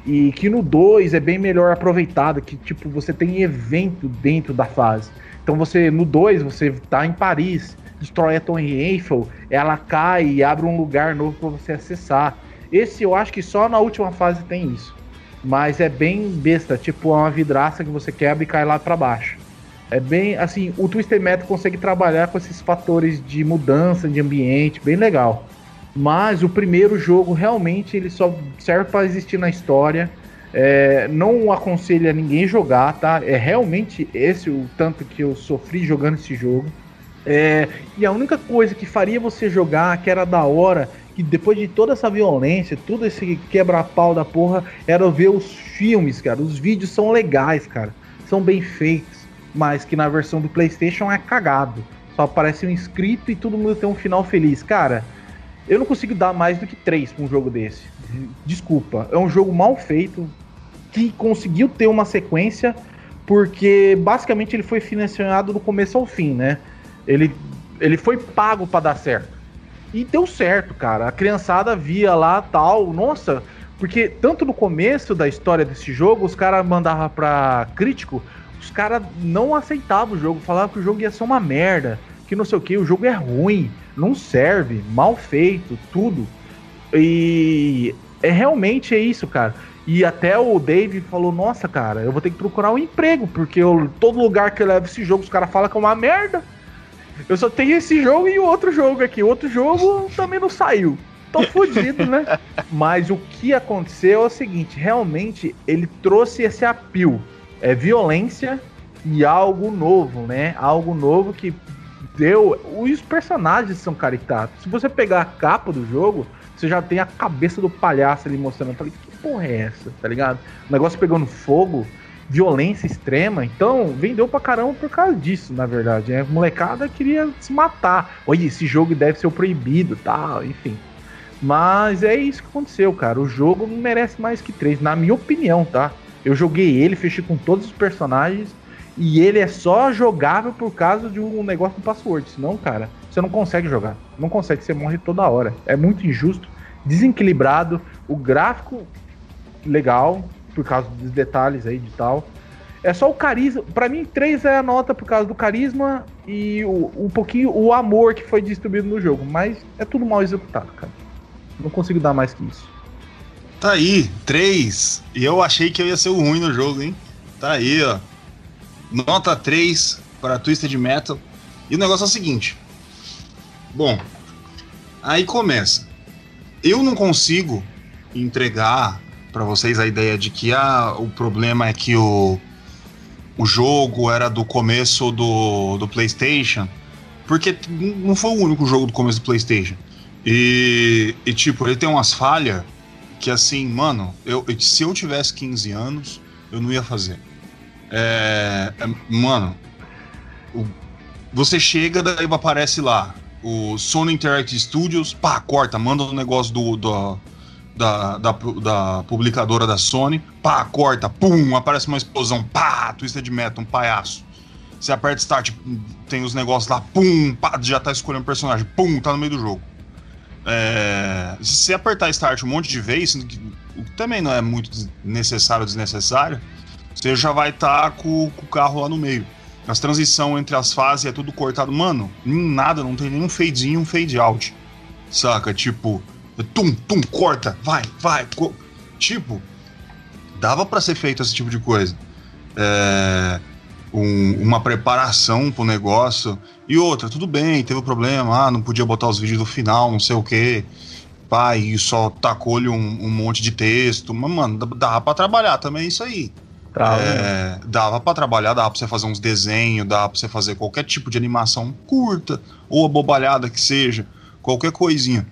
e que no 2 é bem melhor aproveitado, que tipo, você tem evento dentro da fase. Então você, no 2, você tá em Paris, destrói a Torre Eiffel, ela cai e abre um lugar novo para você acessar. Esse eu acho que só na última fase tem isso. Mas é bem besta, tipo é uma vidraça que você quebra e cai lá para baixo. É bem assim, o Twister Metal consegue trabalhar com esses fatores de mudança de ambiente, bem legal. Mas o primeiro jogo realmente ele só serve para existir na história. É, não aconselho a ninguém jogar, tá? É realmente esse o tanto que eu sofri jogando esse jogo. É, e a única coisa que faria você jogar, que era da hora, que depois de toda essa violência, tudo esse quebra-pau da porra, era ver os filmes, cara. Os vídeos são legais, cara. São bem feitos mas que na versão do PlayStation é cagado. Só aparece um inscrito e todo mundo tem um final feliz. Cara, eu não consigo dar mais do que 3 pra um jogo desse. Desculpa. É um jogo mal feito que conseguiu ter uma sequência porque basicamente ele foi financiado do começo ao fim, né? Ele, ele foi pago para dar certo. E deu certo, cara. A criançada via lá tal, nossa, porque tanto no começo da história desse jogo, os caras mandavam pra crítico os caras não aceitavam o jogo, falavam que o jogo ia ser uma merda, que não sei o que, o jogo é ruim, não serve, mal feito, tudo. E é realmente é isso, cara. E até o Dave falou: Nossa, cara, eu vou ter que procurar um emprego, porque eu, todo lugar que eu levo esse jogo, os caras falam que é uma merda. Eu só tenho esse jogo e o outro jogo aqui. O outro jogo também não saiu. Tô fodido, né? Mas o que aconteceu é o seguinte: realmente ele trouxe esse apio é, violência e algo novo, né? Algo novo que deu. Os personagens são caricatos. Se você pegar a capa do jogo, você já tem a cabeça do palhaço ali mostrando. Eu falei, que porra é essa? Tá ligado? O negócio pegando fogo, violência extrema. Então, vendeu pra caramba por causa disso, na verdade. Né? A molecada queria se matar. Olha, esse jogo deve ser proibido tal, enfim. Mas é isso que aconteceu, cara. O jogo não merece mais que três, na minha opinião, tá? Eu joguei ele, fechei com todos os personagens e ele é só jogável por causa de um negócio do password. Senão, cara, você não consegue jogar. Não consegue, você morre toda hora. É muito injusto, desequilibrado, o gráfico legal, por causa dos detalhes aí de tal. É só o carisma. Pra mim, 3 é a nota por causa do carisma e o, um pouquinho o amor que foi distribuído no jogo. Mas é tudo mal executado, cara. Não consigo dar mais que isso. Tá aí, 3. E eu achei que eu ia ser o ruim no jogo, hein? Tá aí, ó. Nota 3 para Twisted Metal. E o negócio é o seguinte. Bom, aí começa. Eu não consigo entregar para vocês a ideia de que ah, o problema é que o, o jogo era do começo do, do PlayStation, porque não foi o único jogo do começo do PlayStation. E, e tipo, ele tem umas falhas que, assim, mano, eu, se eu tivesse 15 anos, eu não ia fazer. É, é, mano, o, você chega, daí aparece lá o Sony Interactive Studios, pá, corta, manda o um negócio do, do da, da, da, publicadora da Sony, pá, corta, pum, aparece uma explosão, pá, Twisted Metal, um palhaço. Você aperta Start, tem os negócios lá, pum, pá, já tá escolhendo personagem, pum, tá no meio do jogo. É, se você apertar Start um monte de vezes, o que também não é muito necessário ou desnecessário, você já vai estar tá com, com, o carro lá no meio. As transição entre as fases é tudo cortado. Mano, nada, não tem nenhum fade in, um fade out. Saca? Tipo, tum, tum, corta, vai, vai. Co tipo, dava para ser feito esse tipo de coisa. É, um, uma preparação pro negócio. E outra, tudo bem, teve um problema, ah, não podia botar os vídeos do final, não sei o quê. Pai, e só tacou-lhe um, um, monte de texto. Mas, mano, dava pra trabalhar também isso aí. É, dava para trabalhar, dava pra você fazer uns desenhos, dava pra você fazer qualquer tipo de animação curta, ou abobalhada que seja, qualquer coisinha.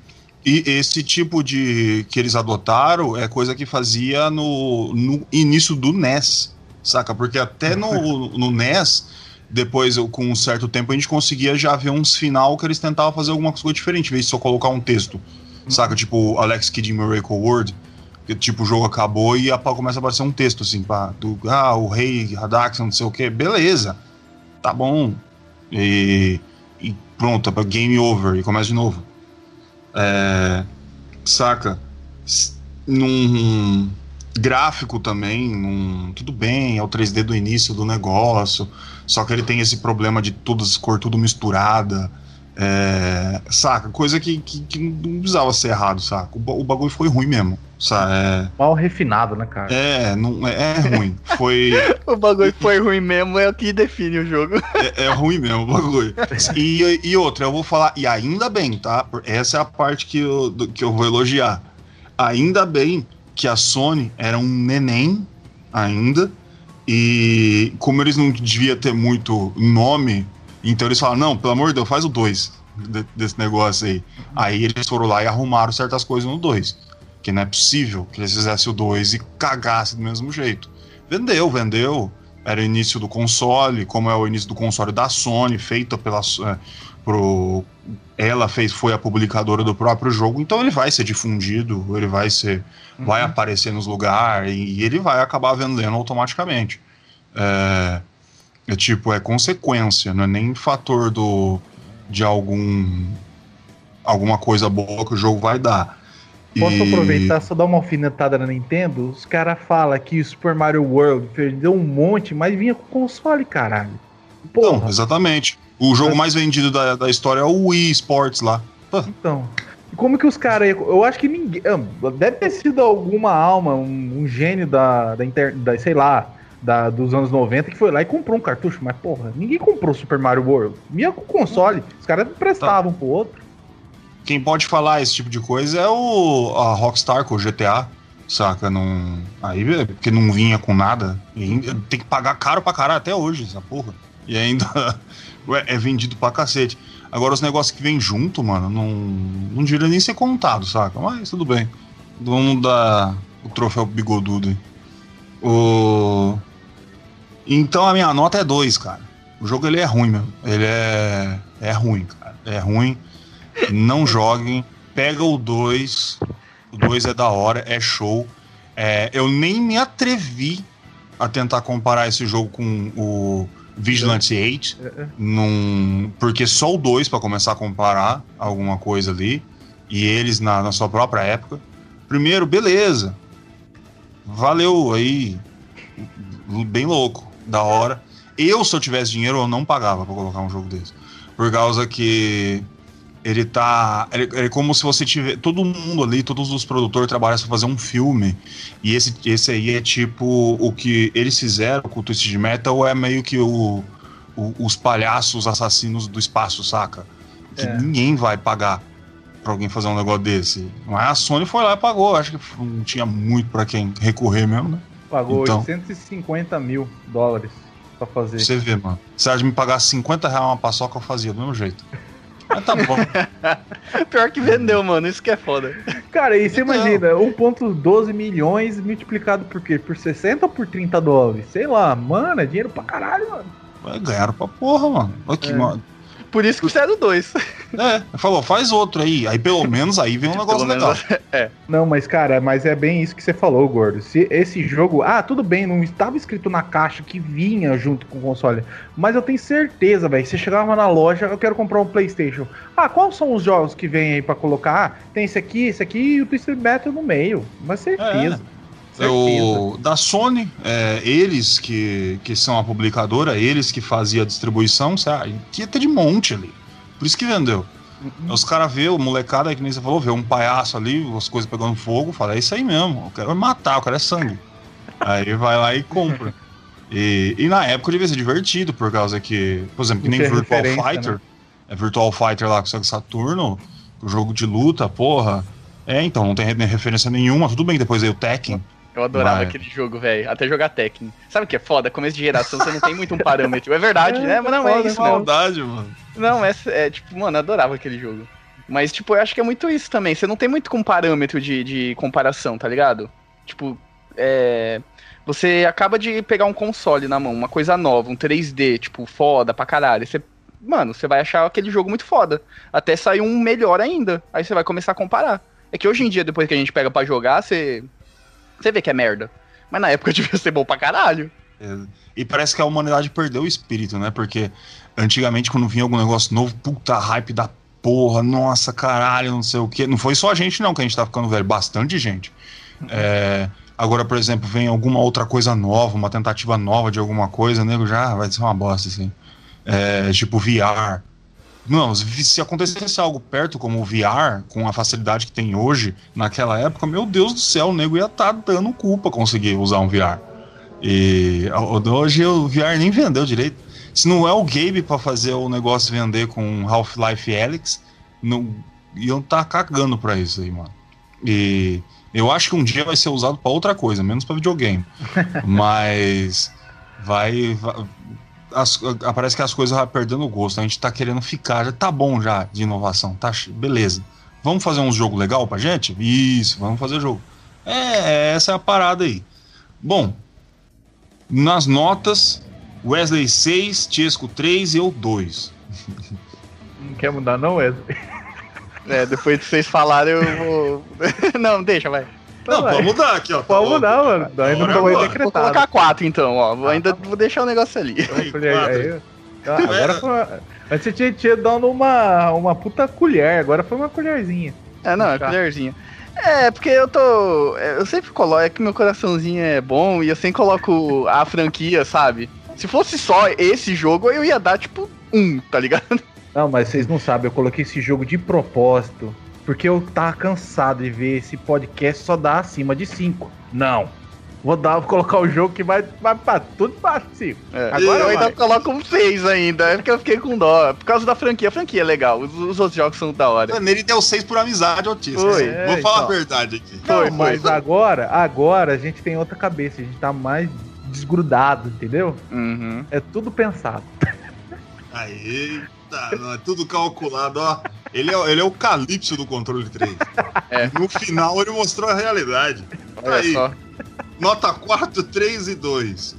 E esse tipo de que eles adotaram é coisa que fazia no, no início do NES, saca? Porque até no, no NES, depois com um certo tempo, a gente conseguia já ver uns final que eles tentavam fazer alguma coisa diferente, em vez de só colocar um texto, saca? Tipo Alex Kidd em Miracle World, que tipo o jogo acabou e a, começa a aparecer um texto assim, pá, do, ah, o rei Radax, não sei o que, beleza, tá bom. E, e pronto, é game over, e começa de novo. É, saca? Num gráfico também, num, tudo bem, é o 3D do início do negócio, só que ele tem esse problema de todas as cores tudo misturada. É, saca? Coisa que, que, que, não precisava ser errado, saca? O, o bagulho foi ruim mesmo. Saca? É, Mal refinado, né, cara? É, não, é, é ruim. Foi. o bagulho foi ruim mesmo, é o que define o jogo. É, é ruim mesmo o bagulho. E, e outra, eu vou falar, e ainda bem, tá? Essa é a parte que eu, que eu vou elogiar. Ainda bem que a Sony era um neném ainda. E como eles não devia ter muito nome então eles falaram: não, pelo amor de Deus, faz o 2 de, desse negócio aí. Aí eles foram lá e arrumaram certas coisas no 2. Que não é possível que eles fizessem o 2 e cagassem do mesmo jeito. Vendeu, vendeu. Era o início do console, como é o início do console da Sony, feita pela. É, pro, ela fez, foi a publicadora do próprio jogo, então ele vai ser difundido, ele vai ser. Uhum. vai aparecer nos lugares e, e ele vai acabar vendendo automaticamente. É, é tipo, é consequência, não é nem fator do de algum alguma coisa boa que o jogo vai dar. Posso e... aproveitar só dar uma alfinetada na Nintendo? Os caras falam que o Super Mario World perdeu um monte, mas vinha com console, caralho. Porra. Não, exatamente. O jogo mais vendido da, da história é o Wii Sports lá. Então. Como que os caras. Eu acho que ninguém. Ah, deve ter sido alguma alma, um, um gênio da, da, inter, da, sei lá, da, dos anos 90 que foi lá e comprou um cartucho, mas porra, ninguém comprou Super Mario World. Vinha com console, os caras emprestavam tá. pro outro. Quem pode falar esse tipo de coisa é o a Rockstar com o GTA, saca? Não, aí é porque não vinha com nada. tem que pagar caro pra caralho até hoje, essa porra. E ainda é vendido pra cacete. Agora os negócios que vem junto, mano, não, não diria nem ser contado, saca? Mas tudo bem. Vamos dar o troféu bigodudo aí. O... Então a minha nota é 2, cara. O jogo ele é ruim mesmo. Ele é, é ruim, cara. É ruim. Não joguem. Pega o 2. O 2 é da hora, é show. É, eu nem me atrevi a tentar comparar esse jogo com o Vigilante 8. Num, porque só o 2 para começar a comparar alguma coisa ali. E eles na, na sua própria época. Primeiro, beleza. valeu aí. Bem louco, da hora. Eu, se eu tivesse dinheiro, eu não pagava pra colocar um jogo desse. Por causa que ele tá. Ele, é como se você tiver. Todo mundo ali, todos os produtores trabalhassem pra fazer um filme. E esse, esse aí é tipo o que eles fizeram com o Twisted Metal, é meio que o, o os palhaços assassinos do espaço, saca? Que É. ninguém vai pagar pra alguém fazer um negócio desse. Mas a Sony foi lá e pagou. Acho que não tinha muito pra quem recorrer mesmo, né? Pagou Então. 850 mil dólares pra fazer. Você ver, mano. Se ela me pagasse 50 reais uma paçoca, eu fazia do mesmo jeito. Mas tá bom. Pior que vendeu, mano. Isso que é foda. Cara, e você Então. imagina, 1.12 milhões multiplicado por quê? Por 60 ou por 30 dólares? Sei lá, mano, é dinheiro pra caralho, mano. Ganharam pra porra, mano. Aqui, É. mano. Por isso que fizeram dois. É, falou, faz outro aí. Aí pelo menos aí vem um negócio Pelo legal. menos. Não, mas cara, mas é bem isso que você falou, gordo. Se esse jogo, ah, tudo bem, não estava escrito na caixa que vinha junto com o console, mas eu tenho certeza, velho. Você chegava na loja, eu quero comprar um PlayStation. Ah, quais são os jogos que vem aí pra colocar? Ah, tem esse aqui, esse aqui e o Twisted Metal no meio. Mas certeza. Certeza. O, da Sony, é, eles que, que são a publicadora, eles que faziam a distribuição, sabe? Tinha até de monte ali. Por isso que vendeu. Uhum. Os caras vê, o molecada, que nem você falou, vê um palhaço ali, as coisas pegando fogo, fala, é isso aí mesmo, eu quero matar, eu quero é sangue. aí vai lá e compra. E, e na época devia ser divertido, por causa que, por exemplo, que nem Virtual referência, Fighter, né? é Virtual Fighter lá com o Saturno, o jogo de luta, porra. É, então, não tem re- referência nenhuma, tudo bem, depois aí o Tekken. Eu adorava Vai. aquele jogo, velho. Até jogar Tekken. Sabe o que é foda? Começo de geração, você não tem muito um parâmetro. É verdade, É, né? Mas não é foda, isso, é não. Maldade, mano. Não, é, é tipo, mano, eu adorava aquele jogo. Mas, tipo, eu acho que é muito isso também. Você não tem muito com parâmetro de, de comparação, tá ligado? Tipo, é. Você acaba de pegar um console na mão, uma coisa nova, um 3D, tipo, foda pra caralho. Você, mano, você vai achar aquele jogo muito foda. Até sair um melhor ainda. Aí você vai começar a comparar. É que hoje em dia, depois que a gente pega pra jogar, você. Você vê que é merda. Mas na época devia ser bom pra caralho. É, E parece que a humanidade perdeu o espírito, né? Porque antigamente, quando vinha algum negócio novo, puta hype da porra, nossa, caralho, não sei o quê. Não foi só a gente, não, que a gente tá ficando velho, bastante gente. É, agora, por exemplo, vem alguma outra coisa nova, uma tentativa nova de alguma coisa, nego já "Ah, vai ser uma bosta, assim. É, tipo VR. Não, se se acontecesse algo perto como o VR, com a facilidade que tem hoje, naquela época, meu Deus do céu, o nego ia estar dando cu pra conseguir usar um VR. E hoje o VR nem vendeu direito. Se não é o Gabe pra fazer o negócio vender com Half-Life Alyx, não iam tá cagando pra isso aí, mano. E eu acho que um dia vai ser usado pra outra coisa, menos pra videogame. Mas vai, vai- as- parece que as coisas vão perdendo o gosto. A gente tá querendo ficar, já tá bom já de inovação, tá beleza. Vamos fazer um jogo legal pra gente? Isso, vamos fazer jogo. É, essa é a parada aí. Bom, nas notas, Wesley 6, Tiesco 3 e eu 2. Não quer mudar, não, Wesley? É, depois que vocês falaram, eu vou. não, deixa, vai. Não, vai. pode mudar aqui, ó. Pode mudar, mano. Ainda não foi agora. Vou decretado. colocar quatro então, ó. Vou ainda vou deixar o negócio ali. Aí, aí- ah, agora foi uma... Antes você tinha, tinha dado uma, uma puta colher, agora foi uma colherzinha. É, não, é Tá. colherzinha. É, porque eu tô. é, Eu sempre coloco, é que meu coraçãozinho é bom e eu sempre coloco a franquia, sabe? Se fosse só esse jogo, eu ia dar tipo um, tá ligado? Não, mas vocês não sabem, eu coloquei esse jogo de propósito, porque eu tava cansado de ver esse podcast só dar acima de 5. Não. Vou dar, vou colocar o jogo que vai, vai pra tudo pra cima. É, Agora eu ainda vai. coloco um seis ainda, é porque eu fiquei com dó. Por causa da franquia. A franquia é legal, os, os outros jogos são da hora. Nele deu 6 por amizade, Otis. Foi. Vou É, falar então. a verdade aqui. Foi, Não, foi. mas agora, agora a gente tem outra cabeça, a gente tá mais desgrudado, entendeu? Uhum. É tudo pensado. Aí, tá, não, é tudo calculado, ó. Ele é, ele é o Calypso do controle 3. É. No final ele mostrou a realidade. Olha Aí. só. Nota 4, 3 e 2.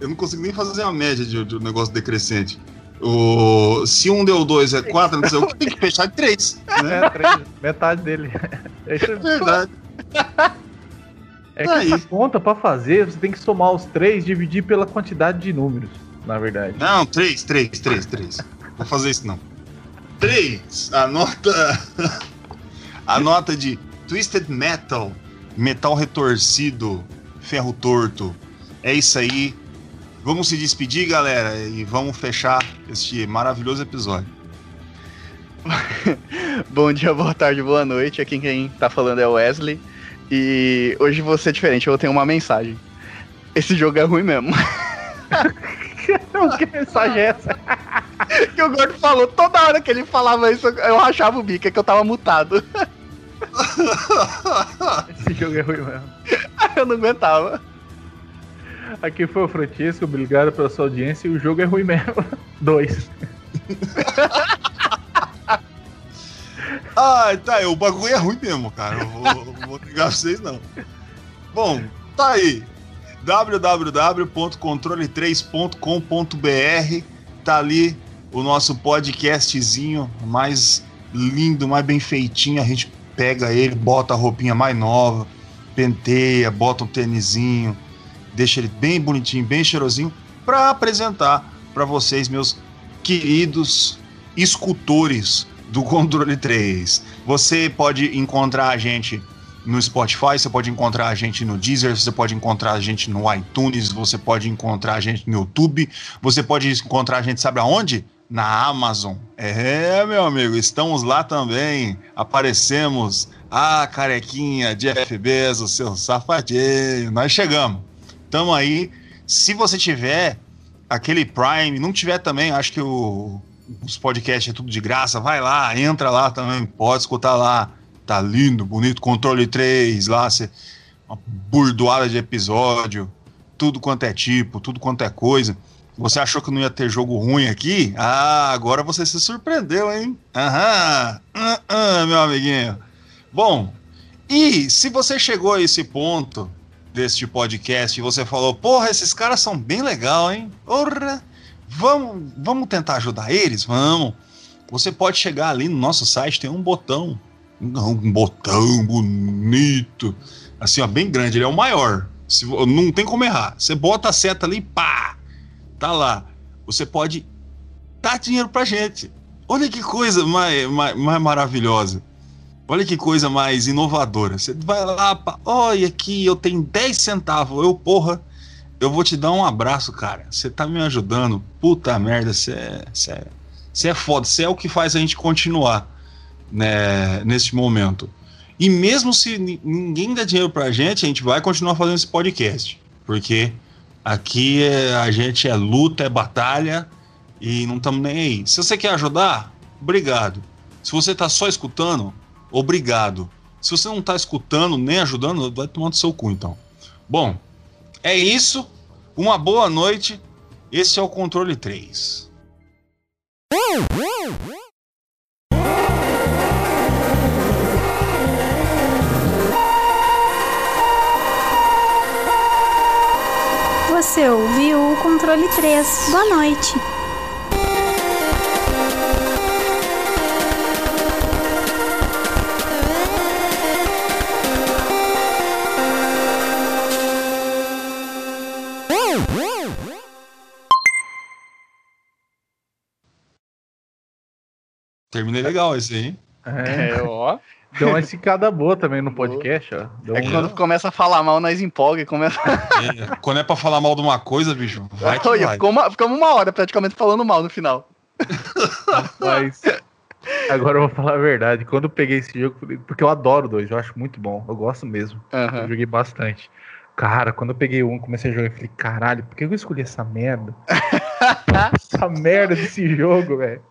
Eu não consigo nem fazer uma média de, de um negócio decrescente. O, se um deu 2 é 4, não sei o que, tem que fechar de 3. Né? É, três, metade dele. É isso- verdade. É que Aí. essa conta pra fazer, você tem que somar os três e dividir pela quantidade de números, na verdade. Não, 3, 3, 3, 3. Vou fazer isso não. 3. A nota. A nota de Twisted Metal metal retorcido, ferro torto. É isso aí. Vamos se despedir, galera, e vamos fechar este maravilhoso episódio. Bom dia, boa tarde, boa noite. Aqui quem tá falando é o Wesley. E hoje vou ser diferente, eu tenho uma mensagem. Esse jogo é ruim mesmo. que mensagem é essa? que o Gordo falou, toda hora que ele falava isso, eu rachava o bico, é que eu tava mutado. Esse jogo é ruim mesmo. eu não aguentava. Aqui foi o Francisco, obrigado pela sua audiência e o jogo é ruim mesmo. Dois. ah, tá, o bagulho é ruim mesmo, cara. Eu vou, vou ligar vocês não. Bom, tá aí www.controle3.com.br. Tá ali o nosso podcastzinho mais lindo, mais bem feitinho. A gente pega ele, bota a roupinha mais nova, penteia, bota um tênisinho, deixa ele bem bonitinho, bem cheirosinho para apresentar para vocês, meus queridos escultores do Controle 3. Você pode encontrar a gente no Spotify, você pode encontrar a gente no Deezer, você pode encontrar a gente no iTunes, você pode encontrar a gente no YouTube, você pode encontrar a gente, sabe aonde? Na Amazon. É, meu amigo, estamos lá também. Aparecemos. Ah, carequinha, Jeff Bezos, seu safadinho. Nós chegamos. Tamo aí. Se você tiver aquele Prime, não tiver também, acho que o, os podcasts é tudo de graça, vai lá, entra lá também, pode escutar lá Tá lindo, bonito, controle 3 lá, cê, uma burdoada de episódio, tudo quanto é tipo, tudo quanto é coisa. Você achou que não ia ter jogo ruim aqui? Ah, agora você se surpreendeu, hein? Aham, ah, ah, meu amiguinho. Bom, e se você chegou a esse ponto deste podcast e você falou, porra, esses caras são bem legal, hein? Porra, vamos, vamos tentar ajudar eles? Vamos. Você pode chegar ali no nosso site, tem um botão um botão bonito, assim, ó, bem grande. Ele é o maior. Se, não tem como errar. Você bota a seta ali, pá, tá lá. Você pode dar dinheiro pra gente. Olha que coisa mais, mais, mais maravilhosa. Olha que coisa mais inovadora. Você vai lá, pá, olha aqui, eu tenho 10 centavos. Eu, porra, eu vou te dar um abraço, cara. Você tá me ajudando. Puta merda, você é, é, é foda. Você é o que faz a gente continuar né, neste momento. E mesmo se ninguém dá dinheiro pra gente, a gente vai continuar fazendo esse podcast. Porque aqui é, a gente é luta, é batalha e não estamos nem aí. Se você quer ajudar, obrigado. Se você tá só escutando, obrigado. Se você não tá escutando nem ajudando, vai tomando seu cu então. Bom, é isso. Uma boa noite. Esse é o controle 3. Você ouviu o controle 3. Boa noite. Terminei legal esse aí. É, é ó. Deu uma esticada boa também no podcast, ó. Deu é um... quando começa a falar mal, nós empolga e começa. É, quando é pra falar mal de uma coisa, bicho, vai que Olha, vai. Ficou uma, ficamos uma hora praticamente falando mal no final. Mas. Agora eu vou falar a verdade. Quando eu peguei esse jogo, porque eu adoro dois, eu acho muito bom. Eu gosto mesmo. Uhum. Eu joguei bastante. Cara, quando eu peguei um, comecei a jogar, eu falei, caralho, por que eu escolhi essa merda? essa merda desse jogo, velho.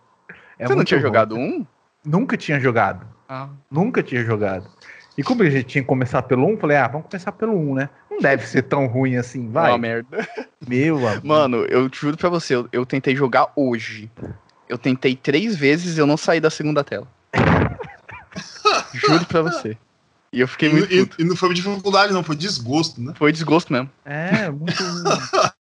É Você não tinha bom. jogado um? Nunca tinha jogado. Ah. Nunca tinha jogado. E como a gente tinha que começar pelo 1, falei, ah, vamos começar pelo 1, né? Não deve ser tão ruim assim, vai. Uma merda. Meu amigo. Mano, eu te juro pra você, eu, eu tentei jogar hoje. Eu tentei três vezes e eu não saí da segunda tela. juro pra você. E eu fiquei muito. E, e, não foi dificuldade, não, foi desgosto, né? Foi desgosto mesmo. É, muito.